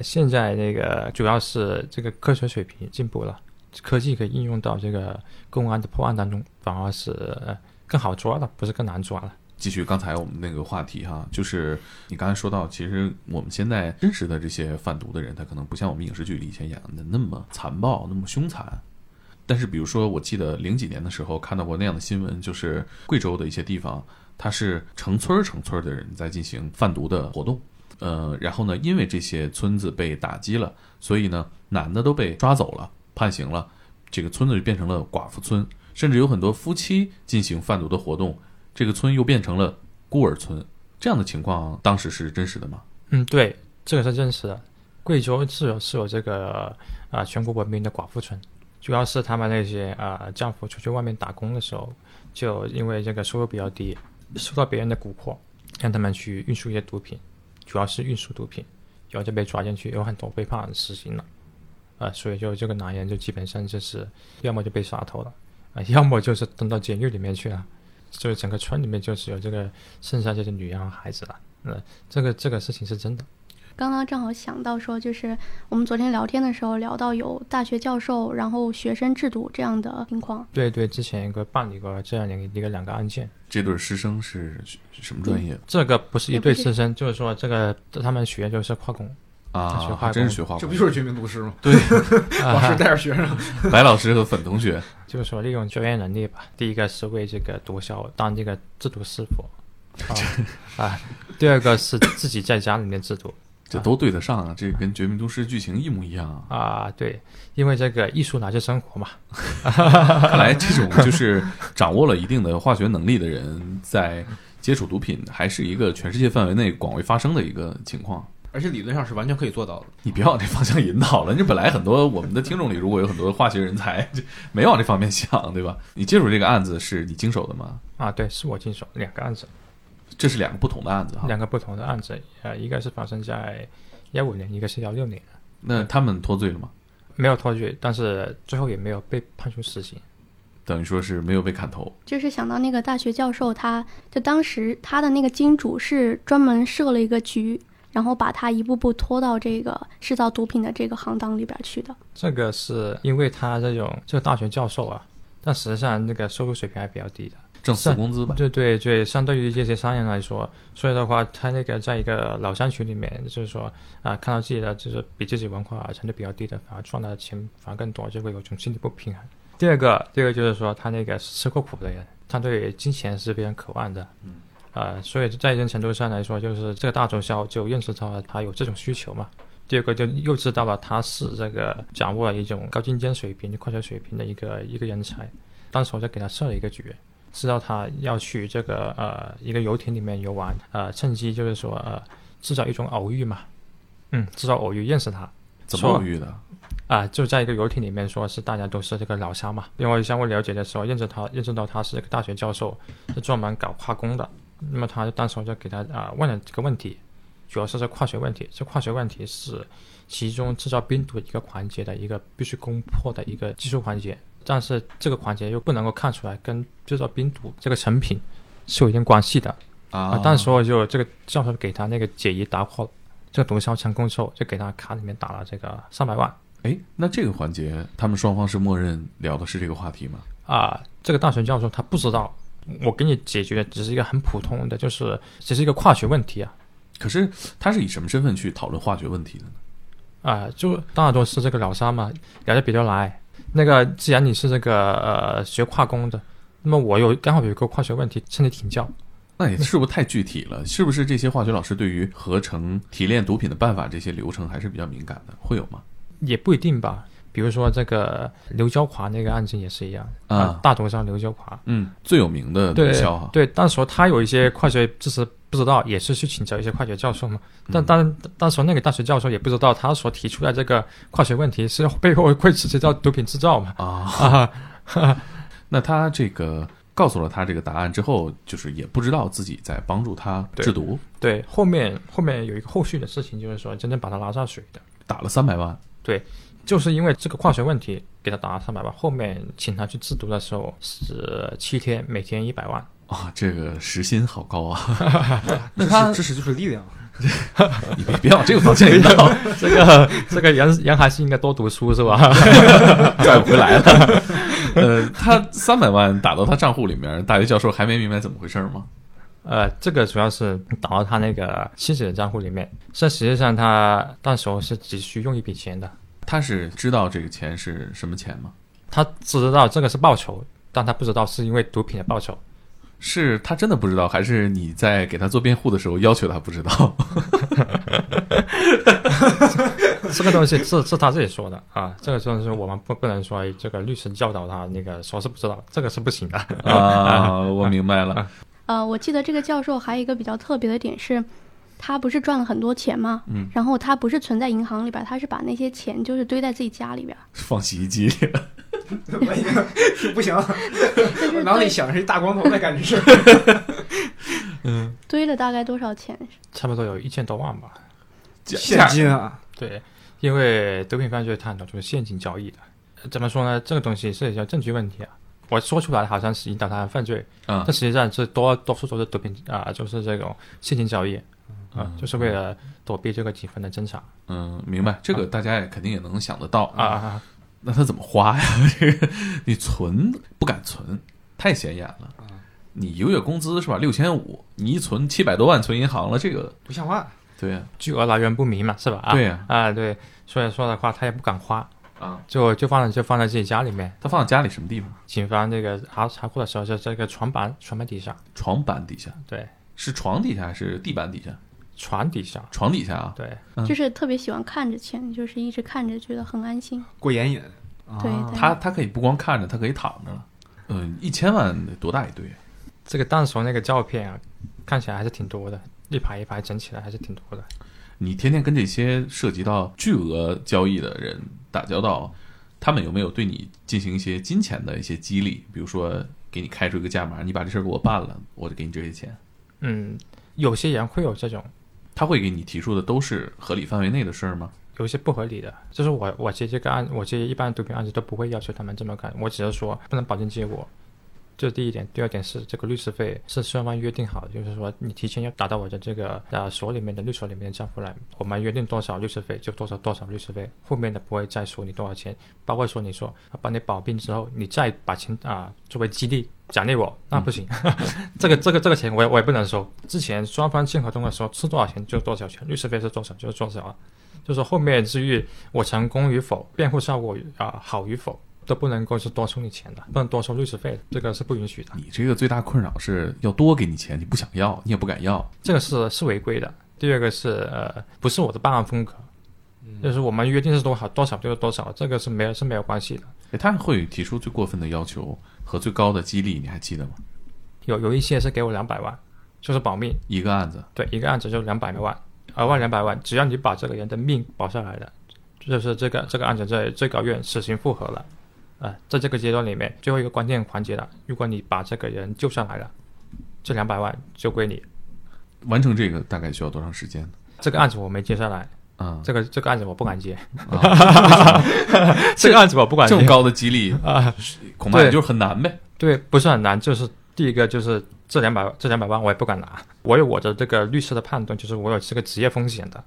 现在那个主要是这个科学水平进步了，科技可以应用到这个公安的破案当中，反而是呃更好抓了，不是更难抓了。继续刚才我们那个话题哈，就是你刚才说到，其实我们现在真实的这些贩毒的人，他可能不像我们影视剧里以前演的那么残暴、那么凶残。但是，比如说，我记得零几年的时候看到过那样的新闻，就是贵州的一些地方，它是成村儿成村儿的人在进行贩毒的活动。呃，然后呢，因为这些村子被打击了，所以呢，男的都被抓走了，判刑了，这个村子就变成了寡妇村，甚至有很多夫妻进行贩毒的活动，这个村又变成了孤儿村。这样的情况当时是真实的吗？嗯，对，这个是真实的。贵州是有是有这个啊、全国闻名的寡妇村，主要是他们那些啊、丈夫出去外面打工的时候，就因为这个收入比较低，受到别人的蛊惑，让他们去运输一些毒品，主要是运输毒品，然后就被抓进去，有很多被判死刑了，啊、所以就这个男人就基本上就是要么就被杀头了，啊、要么就是蹲到监狱里面去了，就是整个村里面就只有这个剩下这些女人和孩子了，嗯、这个这个事情是真的。刚刚正好想到说，就是我们昨天聊天的时候聊到有大学教授，然后学生制度这样的情况。对对，之前一个办理过这样的一个两个案件，这对师生是是什么专业这个不是一对师生，就是说这个他们学就是化工，学啊？化还真是学化工这不。就是绝命毒师吗？对，老师带着学生，白老师和粉同学，就是说利用专业能力吧。第一个是为这个毒枭当这个制毒师傅，啊啊，第二个是自己在家里面制毒这都对得上啊！这跟《绝命毒师》剧情一模一样啊！啊，对，因为这个艺术来自生活嘛，看来这种就是掌握了一定的化学能力的人，在接触毒品还是一个全世界范围内广为发生的一个情况。而且理论上是完全可以做到的。你别往这方向引导了。你本来很多我们的听众里，如果有很多化学人才，就没往这方面想，对吧？你接触这个案子是你经手的吗？啊，对，是我经手两个案子，这是两个不同的案子哈。两个不同的案子，呃，一个是发生在幺五年，一个是幺六年，那他们脱罪了吗？没有脱罪，但是最后也没有被判处死刑。等于说是没有被砍头。就是想到那个大学教授他，就当时他的那个金主是专门设了一个局，然后把他一步步拖到这个制造毒品的这个行当里边去的。这个是因为他这种这个大学教授啊，但实际上那个收入水平还比较低的。挣死工资吧。对对对，相对于这些商人来说，所以的话，他那个在一个老山区里面，就是说啊、看到自己的就是比自己文化程度比较低的，反而赚的钱反而更多，就会有一种心理不平衡。第二个，第二个就是说他那个吃过苦的人，他对金钱是非常渴望的。嗯。呃，所以在一定程度上来说，就是这个大中校就认识到了他有这种需求嘛。第二个就又知道了他是这个掌握了一种高精尖水平、快学水平的一个一个人才。当时我就给他设了一个局，知道他要去这个呃一个游艇里面游玩，呃，趁机就是说呃制造一种偶遇嘛，嗯，制造偶遇认识他怎么偶遇的？啊、就在一个游艇里面，说是大家都是这个老乡嘛。因为相互了解的时候，认识他认识到他是一个大学教授，是专门搞化工的。那么他就当时就给他啊、问了这个问题，主要是这化学问题。这化学问题是其中制造冰毒一个环节的一个必须攻破的一个技术环节，但是这个环节又不能够看出来跟制造冰毒这个成品是有一定关系的啊。啊，当时我就这个教授给他那个解疑答惑这个毒枭成功之后，就给他卡里面打了这个三百万。哎，那这个环节，他们双方是默认聊的是这个话题吗？啊，这个大学教授他不知道，我给你解决的只是一个很普通的，就是只是一个化学问题啊可是他是以什么身份去讨论化学问题的呢？啊，就大多是这个老三嘛，聊得比较来。那个既然你是这个呃学化工的，那么我有刚好有一个化学问题向你请教那也是不是太具体了？是不是这些化学老师对于合成、提炼毒品的办法这些流程还是比较敏感的？会有吗？也不一定吧。比如说这个刘娇华那个案件也是一样啊。大毒枭刘娇华，嗯，最有名的毒对枭哈，对，当时他有一些化学知识不知道，也是去请教一些化学教授嘛。但当当时那个大学教授也不知道，他所提出来这个化学问题是背后会涉及到毒品制造嘛？啊，啊，那他这个告诉了他这个答案之后，就是也不知道自己在帮助他制毒，对，后面后面有一个后续的事情，就是说真正把他拉上水的，打了三百万，就是因为这个化学问题给他打了三百万，后面请他去制毒的时候是七天，每天一百万。啊，这个时薪好高啊！那他知识就是力量。你别别往这个方向引导，这个这个人人还是应该多读书是吧？拽不回来了。呃，他三百万打到他账户里面，大学教授还没明白怎么回事吗？呃，这个主要是打到他那个妻子的账户里面，但实际上他到时候是急需用一笔钱的，他是知道这个钱是什么钱吗？他只知道这个是报酬，但他不知道是因为毒品的报酬。是他真的不知道，还是你在给他做辩护的时候要求他不知道？这个东西是是他自己说的啊，这个东西我们不不能说这个律师教导他那个说是不知道，这个是不行的。啊，我明白了。呃，我记得这个教授还有一个比较特别的点是，他不是赚了很多钱吗？嗯，然后他不是存在银行里边，他是把那些钱就是堆在自己家里边，放洗衣机里不行，脑里想的是大光头的感觉是。嗯。堆了大概多少钱？差不多有一千多万吧。现金啊，对，因为毒品犯罪探讨就是现金交易的，呃怎么说呢？这个东西涉及到证据问题啊。我说出来好像是引导他人犯罪，啊但实际上是多多数都是毒品啊、就是这种现金交易啊、就是为了躲避这个几分的侦查嗯，明白。这个大家也肯定也能想得到啊。啊。那他怎么花呀？这个你存不敢存，太显眼了。你一个月工资是吧？六千五，你一存七百多万存银行了，这个不像话。对呀、巨额来源不明嘛，是吧？啊对呀啊，对，所以说的话，他也不敢花，啊，就就放在就放在自己家里面。他放在家里什么地方？警方这个查查库的时候，就这个床板床板底下，床板底下，对，是床底下还是地板底下？床底下，床底下啊。对，嗯就是特别喜欢看着钱，就是一直看着觉得很安心。过眼瘾。对啊他他可以不光看着，他可以躺着了。嗯，一千万得多大一堆啊？这个当时候那个照片啊，看起来还是挺多的，一排一排整起来还是挺多的。你天天跟这些涉及到巨额交易的人打交道，他们有没有对你进行一些金钱的一些激励？比如说给你开出一个价码，你把这事儿给我办了，我就给你这些钱。嗯，有些人会有这种，他会给你提出的都是合理范围内的事儿吗？有一些不合理的，就是我我接这个案，我接一般毒品案子都不会要求他们这么干，我只是说不能保证结果，这是第一点。第二点是这个律师费是双方约定好的，就是说你提前要打到我的这个呃所里面的律所里面的账户来，我们约定多少律师费就多少多少律师费，后面的不会再收你多少钱。包括说你说帮你保病之后，你再把钱啊、作为激励奖励我，那不行，这个这个这个钱我也我也不能收。之前双方签合同的时候是多少钱就多少钱，律师费是多少就是多少啊。就是说后面至于我成功与否，辩护效果啊、好与否，都不能够是多收你钱的，不能多收律师费的，这个是不允许的，你这个最大困扰是要多给你钱，你不想要，你也不敢要。这个是是违规的。第二个是呃，不是我的办案风格，就是我们约定是多少多少就是多少，这个是没有是没有关系的。诶他会提出最过分的要求和最高的激励，你还记得吗？有有一些是给我两百万，就是保命，一个案子，对，一个案子就两百万，额外两百万，只要你把这个人的命保下来了，就是这个这个案子在最高院死刑复核了，啊、在这个阶段里面最后一个关键环节了，如果你把这个人救上来了，这两百万就归你。完成这个大概需要多长时间呢？这个案子我没接下来，啊、这个这个案子我不敢接，啊 这个案子我不敢接这么高的激励，啊，恐怕也就是很难呗。对，不是很难，就是第一个就是这两百这两百万我也不敢拿，我有我的这个律师的判断，就是我有这个职业风险的。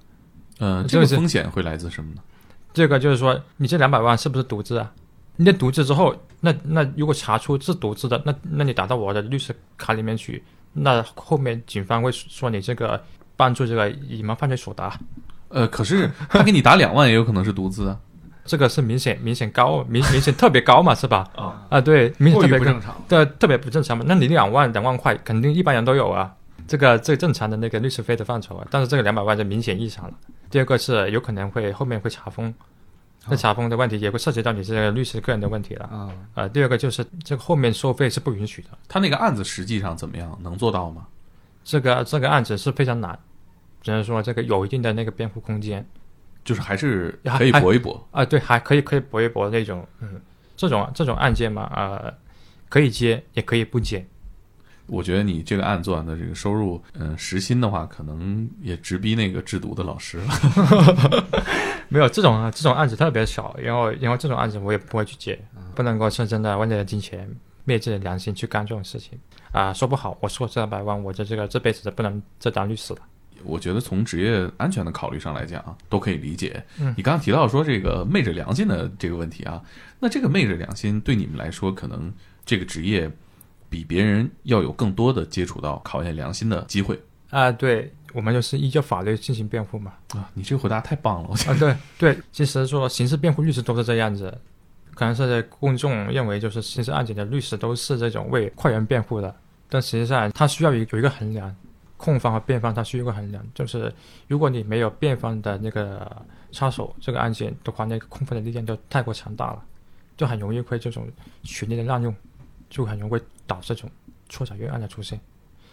嗯、这个是这个风险会来自什么呢？这个就是说，你这两百万是不是独资啊？你的独资之后，那那如果查出是独资的，那那你打到我的律师卡里面去，那后面警方会说你这个帮助这个隐瞒犯罪所得，呃，可是他给你打两万，也有可能是独资啊。这个是明显明显高，明明显特别高嘛，是吧？啊，啊，对，明显特别不正常。对，特别不正常嘛。那你两万两万块，肯定一般人都有啊，这个最正常的那个律师费的范畴啊。但是这个两百万就明显异常了。第二个是有可能会后面会查封，那查封的问题也会涉及到你这个律师个人的问题了。啊，呃，第二个就是这个后面收费是不允许的，他那个案子实际上怎么样？能做到吗？这个这个案子是非常难，只能说这个有一定的那个辩护空间就是还是可以搏一搏。啊，对，还可以可以搏一搏那种，嗯，这种这种案件嘛，呃，可以接也可以不接，我觉得你这个案做完的这个收入，嗯、时薪的话，可能也直逼那个制毒的老师了。没有这种啊，这种案子特别少，然后然后这种案子我也不会去接，不能够深深的为了金钱灭自己的良心去干这种事情啊，说不好，我说这两百万，我这这个这辈子都不能再当律师了。我觉得从职业安全的考虑上来讲啊，都可以理解。嗯你刚刚提到说这个昧着良心的这个问题啊，那这个昧着良心对你们来说，可能这个职业比别人要有更多的接触到考验良心的机会啊，对，我们就是依照法律进行辩护嘛。啊！你这个回答太棒了，我。啊，对对，其实说刑事辩护律师都是这样子，可能是公众认为就是刑事案件的律师都是这种为快人辩护的，但实际上他需要有有一个衡量，控方和辩方他需要一个衡量，就是如果你没有辩方的那个插手这个案件的话，那个控方的力量就太过强大了，就很容易会这种权力的滥用，就很容易会导致这种错斩冤案的出现。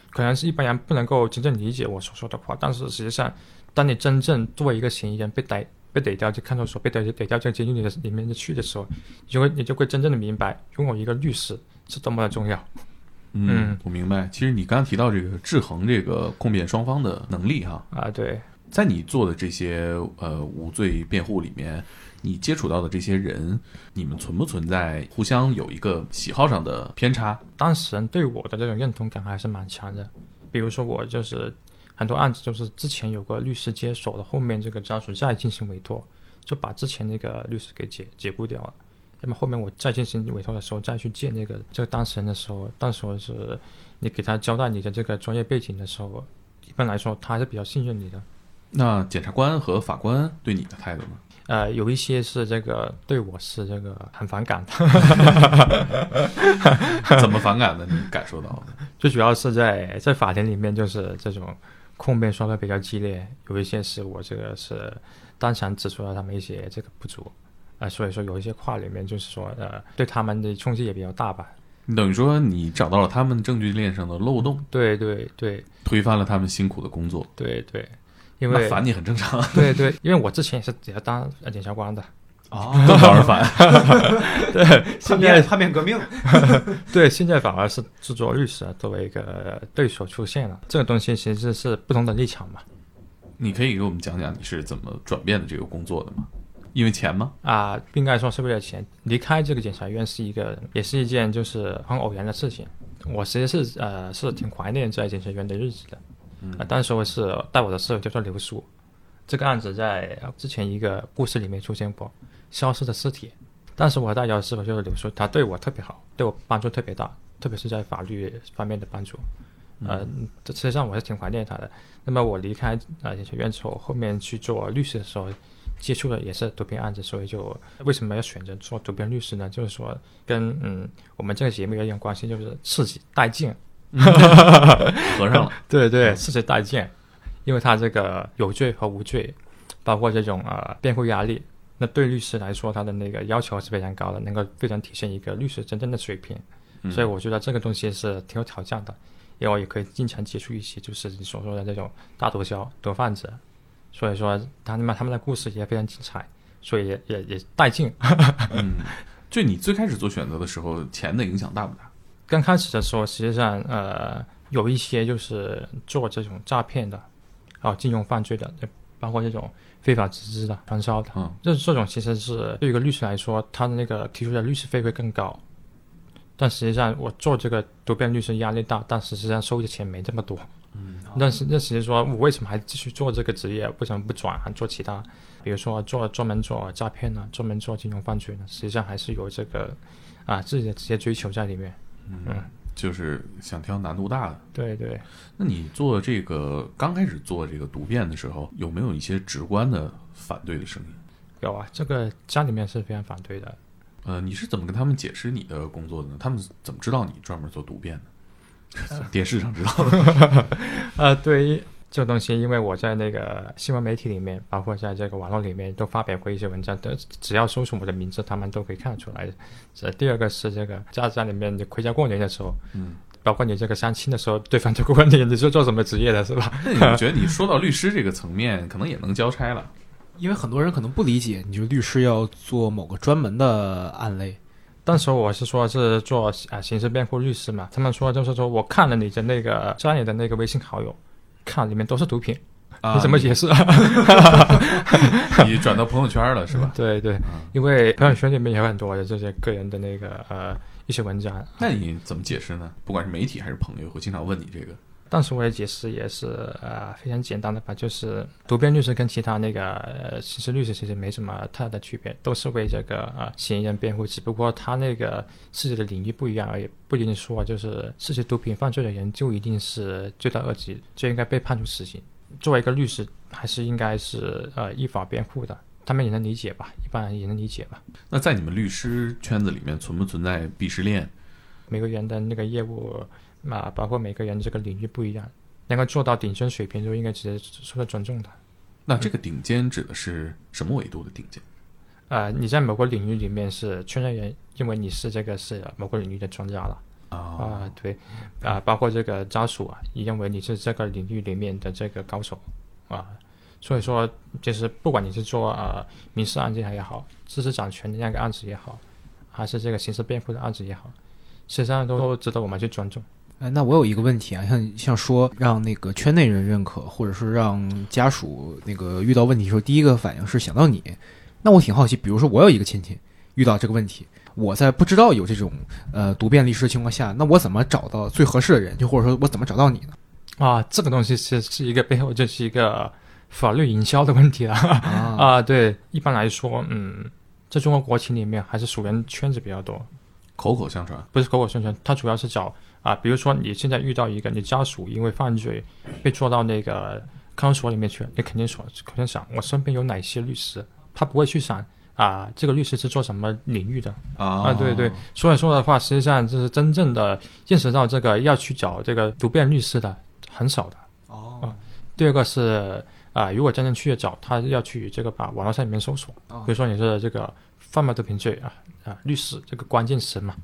可能是一般人不能够真正理解我所说的话，但是实际上，当你真正作为一个嫌疑人被逮被逮掉，就看守所被逮逮掉这监狱里的里面的去的时候，你就会你就会真正的明白，拥有一个律师是多么的重要。嗯嗯，我明白。其实你刚刚提到这个制衡这个控辩双方的能力哈，啊，对，在你做的这些呃无罪辩护里面，你接触到的这些人，你们存不存在互相有一个喜好上的偏差？当事人对我的这种认同感还是蛮强的。比如说我就是很多案子就是之前有个律师接手的，后面这个家属再进行委托，就把之前那个律师给解解雇掉了。那么后面我再进行委托的时候，再去见那个这个当事人的时候，到时候是你给他交代你的这个专业背景的时候，一般来说他还是比较信任你的。那检察官和法官对你的态度呢？呃，有一些是这个对我是这个很反感的，怎么反感的？你感受到的？最主要是在在法庭里面，就是这种控辩双方比较激烈，有一些是我这个是当场指出了他们一些这个不足，啊、所以说有一些话里面就是说呃对他们的冲击也比较大吧。你等于说你找到了他们证据链上的漏洞，对对对推翻了他们辛苦的工作，对对，因为那烦你很正常。对对，因为我之前也是也当呃检察官的，哦，更招人烦。对，叛现在变叛变革命，对现在反而是制作律师啊作为一个对手出现了，这个东西其实是不同的立场嘛。你可以给我们讲讲你是怎么转变的这个工作的吗？因为钱吗？啊，不应该说是为了钱。离开这个检察院是一个，也是一件就是很偶然的事情。我其实是呃是挺怀念在检察院的日子的。啊，当时我是带我的室友叫做刘叔。这个案子在之前一个故事里面出现过，消失的尸体。当时我带教的师傅就是刘叔，他对我特别好，对我帮助特别大，特别是在法律方面的帮助。呃，这实际上我是挺怀念他的。那么我离开啊检察院之后，后面去做律师的时候，接触的也是毒品案子，所以就为什么要选择做毒品律师呢？就是说跟嗯我们这个节目有点关系，就是刺激带劲，合上了。对对，刺激带劲，因为他这个有罪和无罪，包括这种呃辩护压力，那对律师来说，他的那个要求是非常高的，能够非常体现一个律师真正的水平。所以我觉得这个东西是挺有挑战的。因为我也可以经常接触一些，就是你所说的这种大毒枭、毒贩子，所以说他们他们的故事也非常精彩，所以也也也带劲。嗯，就你最开始做选择的时候，钱的影响大不大？刚开始的时候，实际上呃有一些就是做这种诈骗的，啊，金融犯罪的，包括这种非法集资的、传销的，嗯，这这种其实是对一个律师来说，他的那个提出的律师费会更高。但实际上，我做这个读辩律师压力大，但实际上收的钱没这么多。嗯，但是那其实说我为什么还继续做这个职业？为什么不转行做其他？比如说做专门做诈骗呢？专门做金融犯罪呢？实际上还是有这个啊自己的职业追求在里面。嗯，就是想挑难度大的。对对。那你做这个刚开始做这个读辩的时候，有没有一些直观的反对的声音？有啊，这个家里面是非常反对的。呃，你是怎么跟他们解释你的工作的呢？他们怎么知道你专门做读辩的？电视上知道的。呃，对于这个东西，因为我在那个新闻媒体里面，包括在这个网络里面，都发表过一些文章。都只要搜索我的名字，他们都可以看得出来。这第二个是这个家家里面，你回家过年的时候，嗯，包括你这个相亲的时候，对方就会问你，你是做什么职业的，是吧？那我觉得你 说到律师这个层面，可能也能交差了。因为很多人可能不理解，你就律师要做某个专门的案类。当时我是说是做啊刑事辩护律师嘛，他们说就是说我看了你的那个加你的那个微信好友，看里面都是毒品，你怎么解释？你转到朋友圈了是吧？对对，因为朋友圈里面有很多的这些个人的那个呃一些文章。那你怎么解释呢？不管是媒体还是朋友，会经常问你这个。当时我的解释也是呃非常简单的吧，就是读辩律师跟其他那个呃刑事律师其实没什么太大的区别，都是为这个呃嫌疑人辩护，只不过他那个涉及的领域不一样而已。不仅仅说就是涉及毒品犯罪的人就一定是罪大恶极，就应该被判处死刑。作为一个律师，还是应该是呃依法辩护的，他们也能理解吧，一般人也能理解吧。那在你们律师圈子里面存不存在鄙视链？每个人的那个业务。啊，包括每个人这个领域不一样，能够做到顶尖水平，就应该值得受到尊重的。那这个顶尖指的是什么维度的顶尖？啊，你在某个领域里面是圈内人，认为你是这个是某个领域的专家了。啊，对，啊，包括这个家属啊，也认为你是这个领域里面的这个高手啊。所以说，就是不管你是做呃民事案件也好，知识产权的那个案子也好，还是这个刑事辩护的案子也好，实际上都值得我们去尊重。哎，那我有一个问题啊，像像说让那个圈内人认可，或者是让家属那个遇到问题的时候，第一个反应是想到你。那我挺好奇，比如说我有一个亲戚遇到这个问题，我在不知道有这种呃读辩律师的情况下，那我怎么找到最合适的人？就或者说我怎么找到你呢？啊，这个东西是是一个背后就是一个法律营销的问题了 啊。对，一般来说，嗯，在中国国情里面还是熟人圈子比较多，口口相传，不是口口相传，他主要是找。啊，比如说你现在遇到一个你家属因为犯罪被抓到那个看守所里面去，你肯定说肯定想我身边有哪些律师，他不会去想啊这个律师是做什么领域的啊？对对，所以说的话，实际上就是真正的认识到这个要去找这个读辩律师的很少的哦。第二个是啊，如果真正去找，他要去这个把网络上里面搜索，比如说你是这个贩卖毒品罪啊啊律师这个关键词嘛。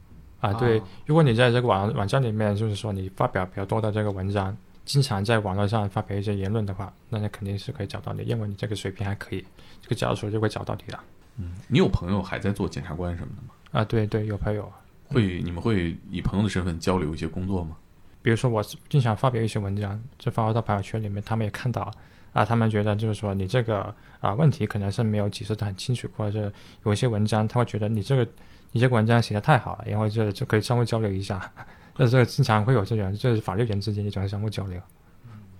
啊，对，如果你在这个网网站里面，就是说你发表比较多的这个文章，经常在网络上发表一些言论的话，那你肯定是可以找到你，因为你这个水平还可以，这个教授就会找到你的。嗯，你有朋友还在做检察官什么的吗？啊，对对，有朋友。会，你们会以朋友的身份交流一些工作吗？比如说，我经常发表一些文章，就发到朋友圈里面，他们也看到，啊，他们觉得就是说你这个啊问题可能是没有解释的很清楚，或者是有一些文章他会觉得你这个你这个文章写的太好了，然后就就可以相互交流一下。那这个经常会有这种，就是法律人之间一种相互交流。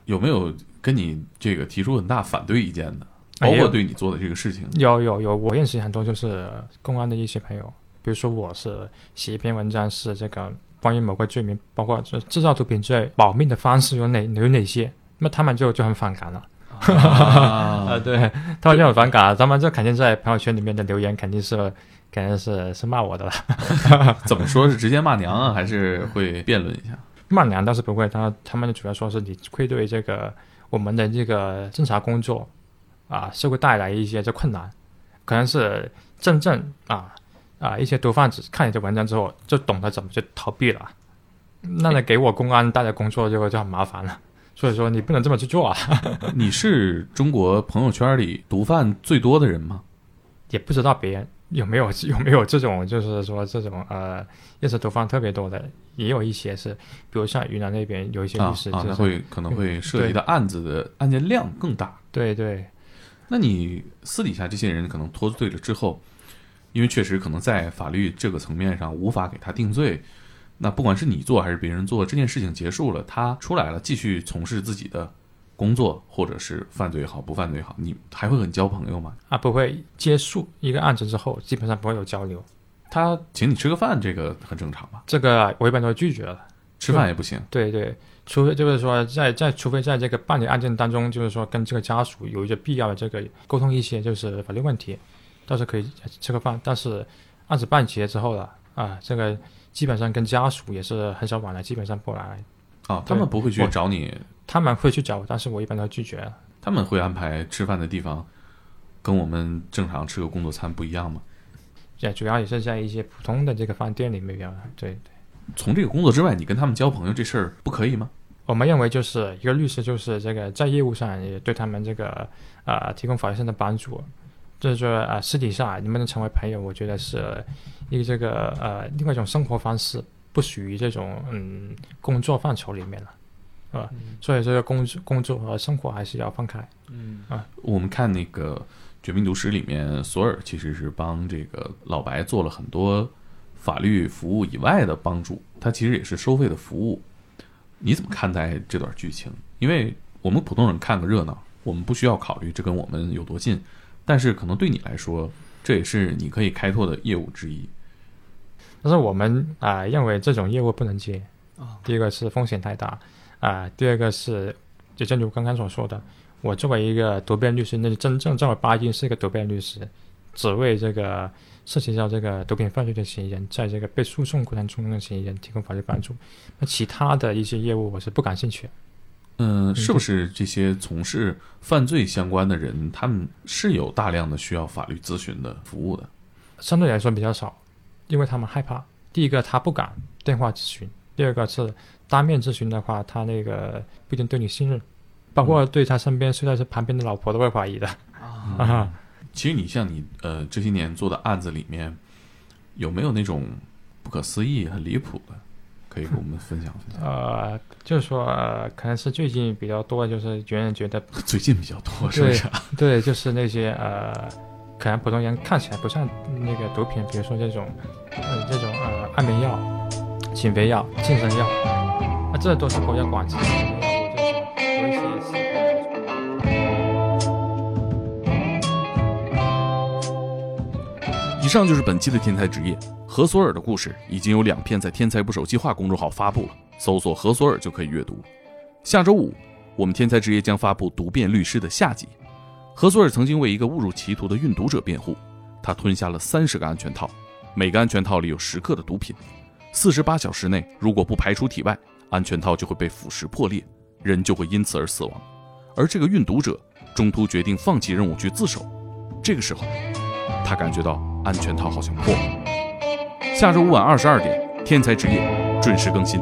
有没有跟你这个提出很大反对意见的？包括对你做的这个事情，有有有，我认识很多就是公安的一些朋友，比如说我是写一篇文章是这个关于某个罪名，包括这制造毒品罪保命的方式有哪有哪些，那么他们就就很反感了。啊，啊，对，他们就很反感，他们这肯定在朋友圈里面的留言肯定是肯定是是骂我的了，怎么说是直接骂娘啊，还是会辩论一下？骂娘倒是不会，他他们主要说是你会对这个我们的这个侦查工作啊是会带来一些这困难，可能是真正啊啊一些毒贩子看你这文章之后就懂得怎么去逃避了，那你给我公安带来工作就就很麻烦了，所以说你不能这么去做啊，你是中国朋友圈里毒贩最多的人吗？也不知道别人有没有 有没有这种就是说这种呃认识毒贩特别多的，也有一些是，比如像云南那边有一些啊律师啊，就是、那会可能会涉及的案子的案件量更大。对对。那你私底下这些人可能脱罪了之后，因为确实可能在法律这个层面上无法给他定罪，那不管是你做还是别人做，这件事情结束了，他出来了，继续从事自己的工作，或者是犯罪也好，不犯罪也好，你还会很交朋友吗？啊，不会结束一个案子之后，基本上不会有交流。他请你吃个饭，这个很正常吧？这个我一般都拒绝了。吃饭也不行。对对，除非就是说在在，除非在这个办理案件当中，就是说跟这个家属有一些必要的这个沟通一些就是法律问题，倒是可以吃个饭。但是案子办结之后了啊，这个基本上跟家属也是很少往来，基本上不来。啊，他们不会去找你，他们会去找我，但是我一般都拒绝。他们会安排吃饭的地方，跟我们正常吃个工作餐不一样吗？也主要也是在一些普通的这个饭店里面，对对。从这个工作之外，你跟他们交朋友这事儿不可以吗？我们认为就是一个律师，就是这个在业务上也对他们这个呃提供法律上的帮助，就是说呃私底下你们能成为朋友，我觉得是一个这个呃另外一种生活方式，不属于这种嗯工作范畴里面了，是吧？所以这个工作工作和生活还是要分开。嗯啊我们看那个《绝命毒师》里面，索尔其实是帮这个老白做了很多法律服务以外的帮助，他其实也是收费的服务。你怎么看待这段剧情？因为我们普通人看个热闹，我们不需要考虑这跟我们有多近，但是可能对你来说，这也是你可以开拓的业务之一。但是我们啊、认为这种业务不能接。啊第一个是风险太大啊、第二个是就正如刚刚所说的，我作为一个读辩律师，那就真正正儿八经是一个读辩律师，只为这个涉及到这个毒品犯罪的嫌疑人，在这个被诉讼过程中的嫌疑人提供法律帮助。那其他的一些业务我是不感兴趣的。嗯，是不是这些从事犯罪相关的人，他们是有大量的需要法律咨询的服务的？相对来说比较少，因为他们害怕。第一个，他不敢电话咨询；第二个是当面咨询的话，他那个不一定对你信任，包括对他身边睡在旁边的老婆都会怀疑的。啊啊，其实你像你呃这些年做的案子里面，有没有那种不可思议、很离谱的，可以跟我们分享分享？呃，就是说、呃，可能是最近比较多，就是别人觉得 最近比较多，是不是？对，就是那些呃，可能普通人看起来不像那个毒品，比如说这种呃这种呃安眠药、减肥药、健身药，啊，这都是国家管制的。一些是。以上就是本期的天才职业。何索尔的故事已经有两篇在“天才不手计划”公众号发布了，搜索“何索尔”就可以阅读。下周五，我们天才职业将发布《读辩律师》的下集。何索尔曾经为一个误入歧途的运毒者辩护，他吞下了三十个安全套，每个安全套里有十克的毒品。四十八小时内，如果不排出体外，安全套就会被腐蚀破裂，人就会因此而死亡。而这个运毒者中途决定放弃任务去自首，这个时候，他感觉到安全套好像破了。下周五晚二十二点，天才职业准时更新。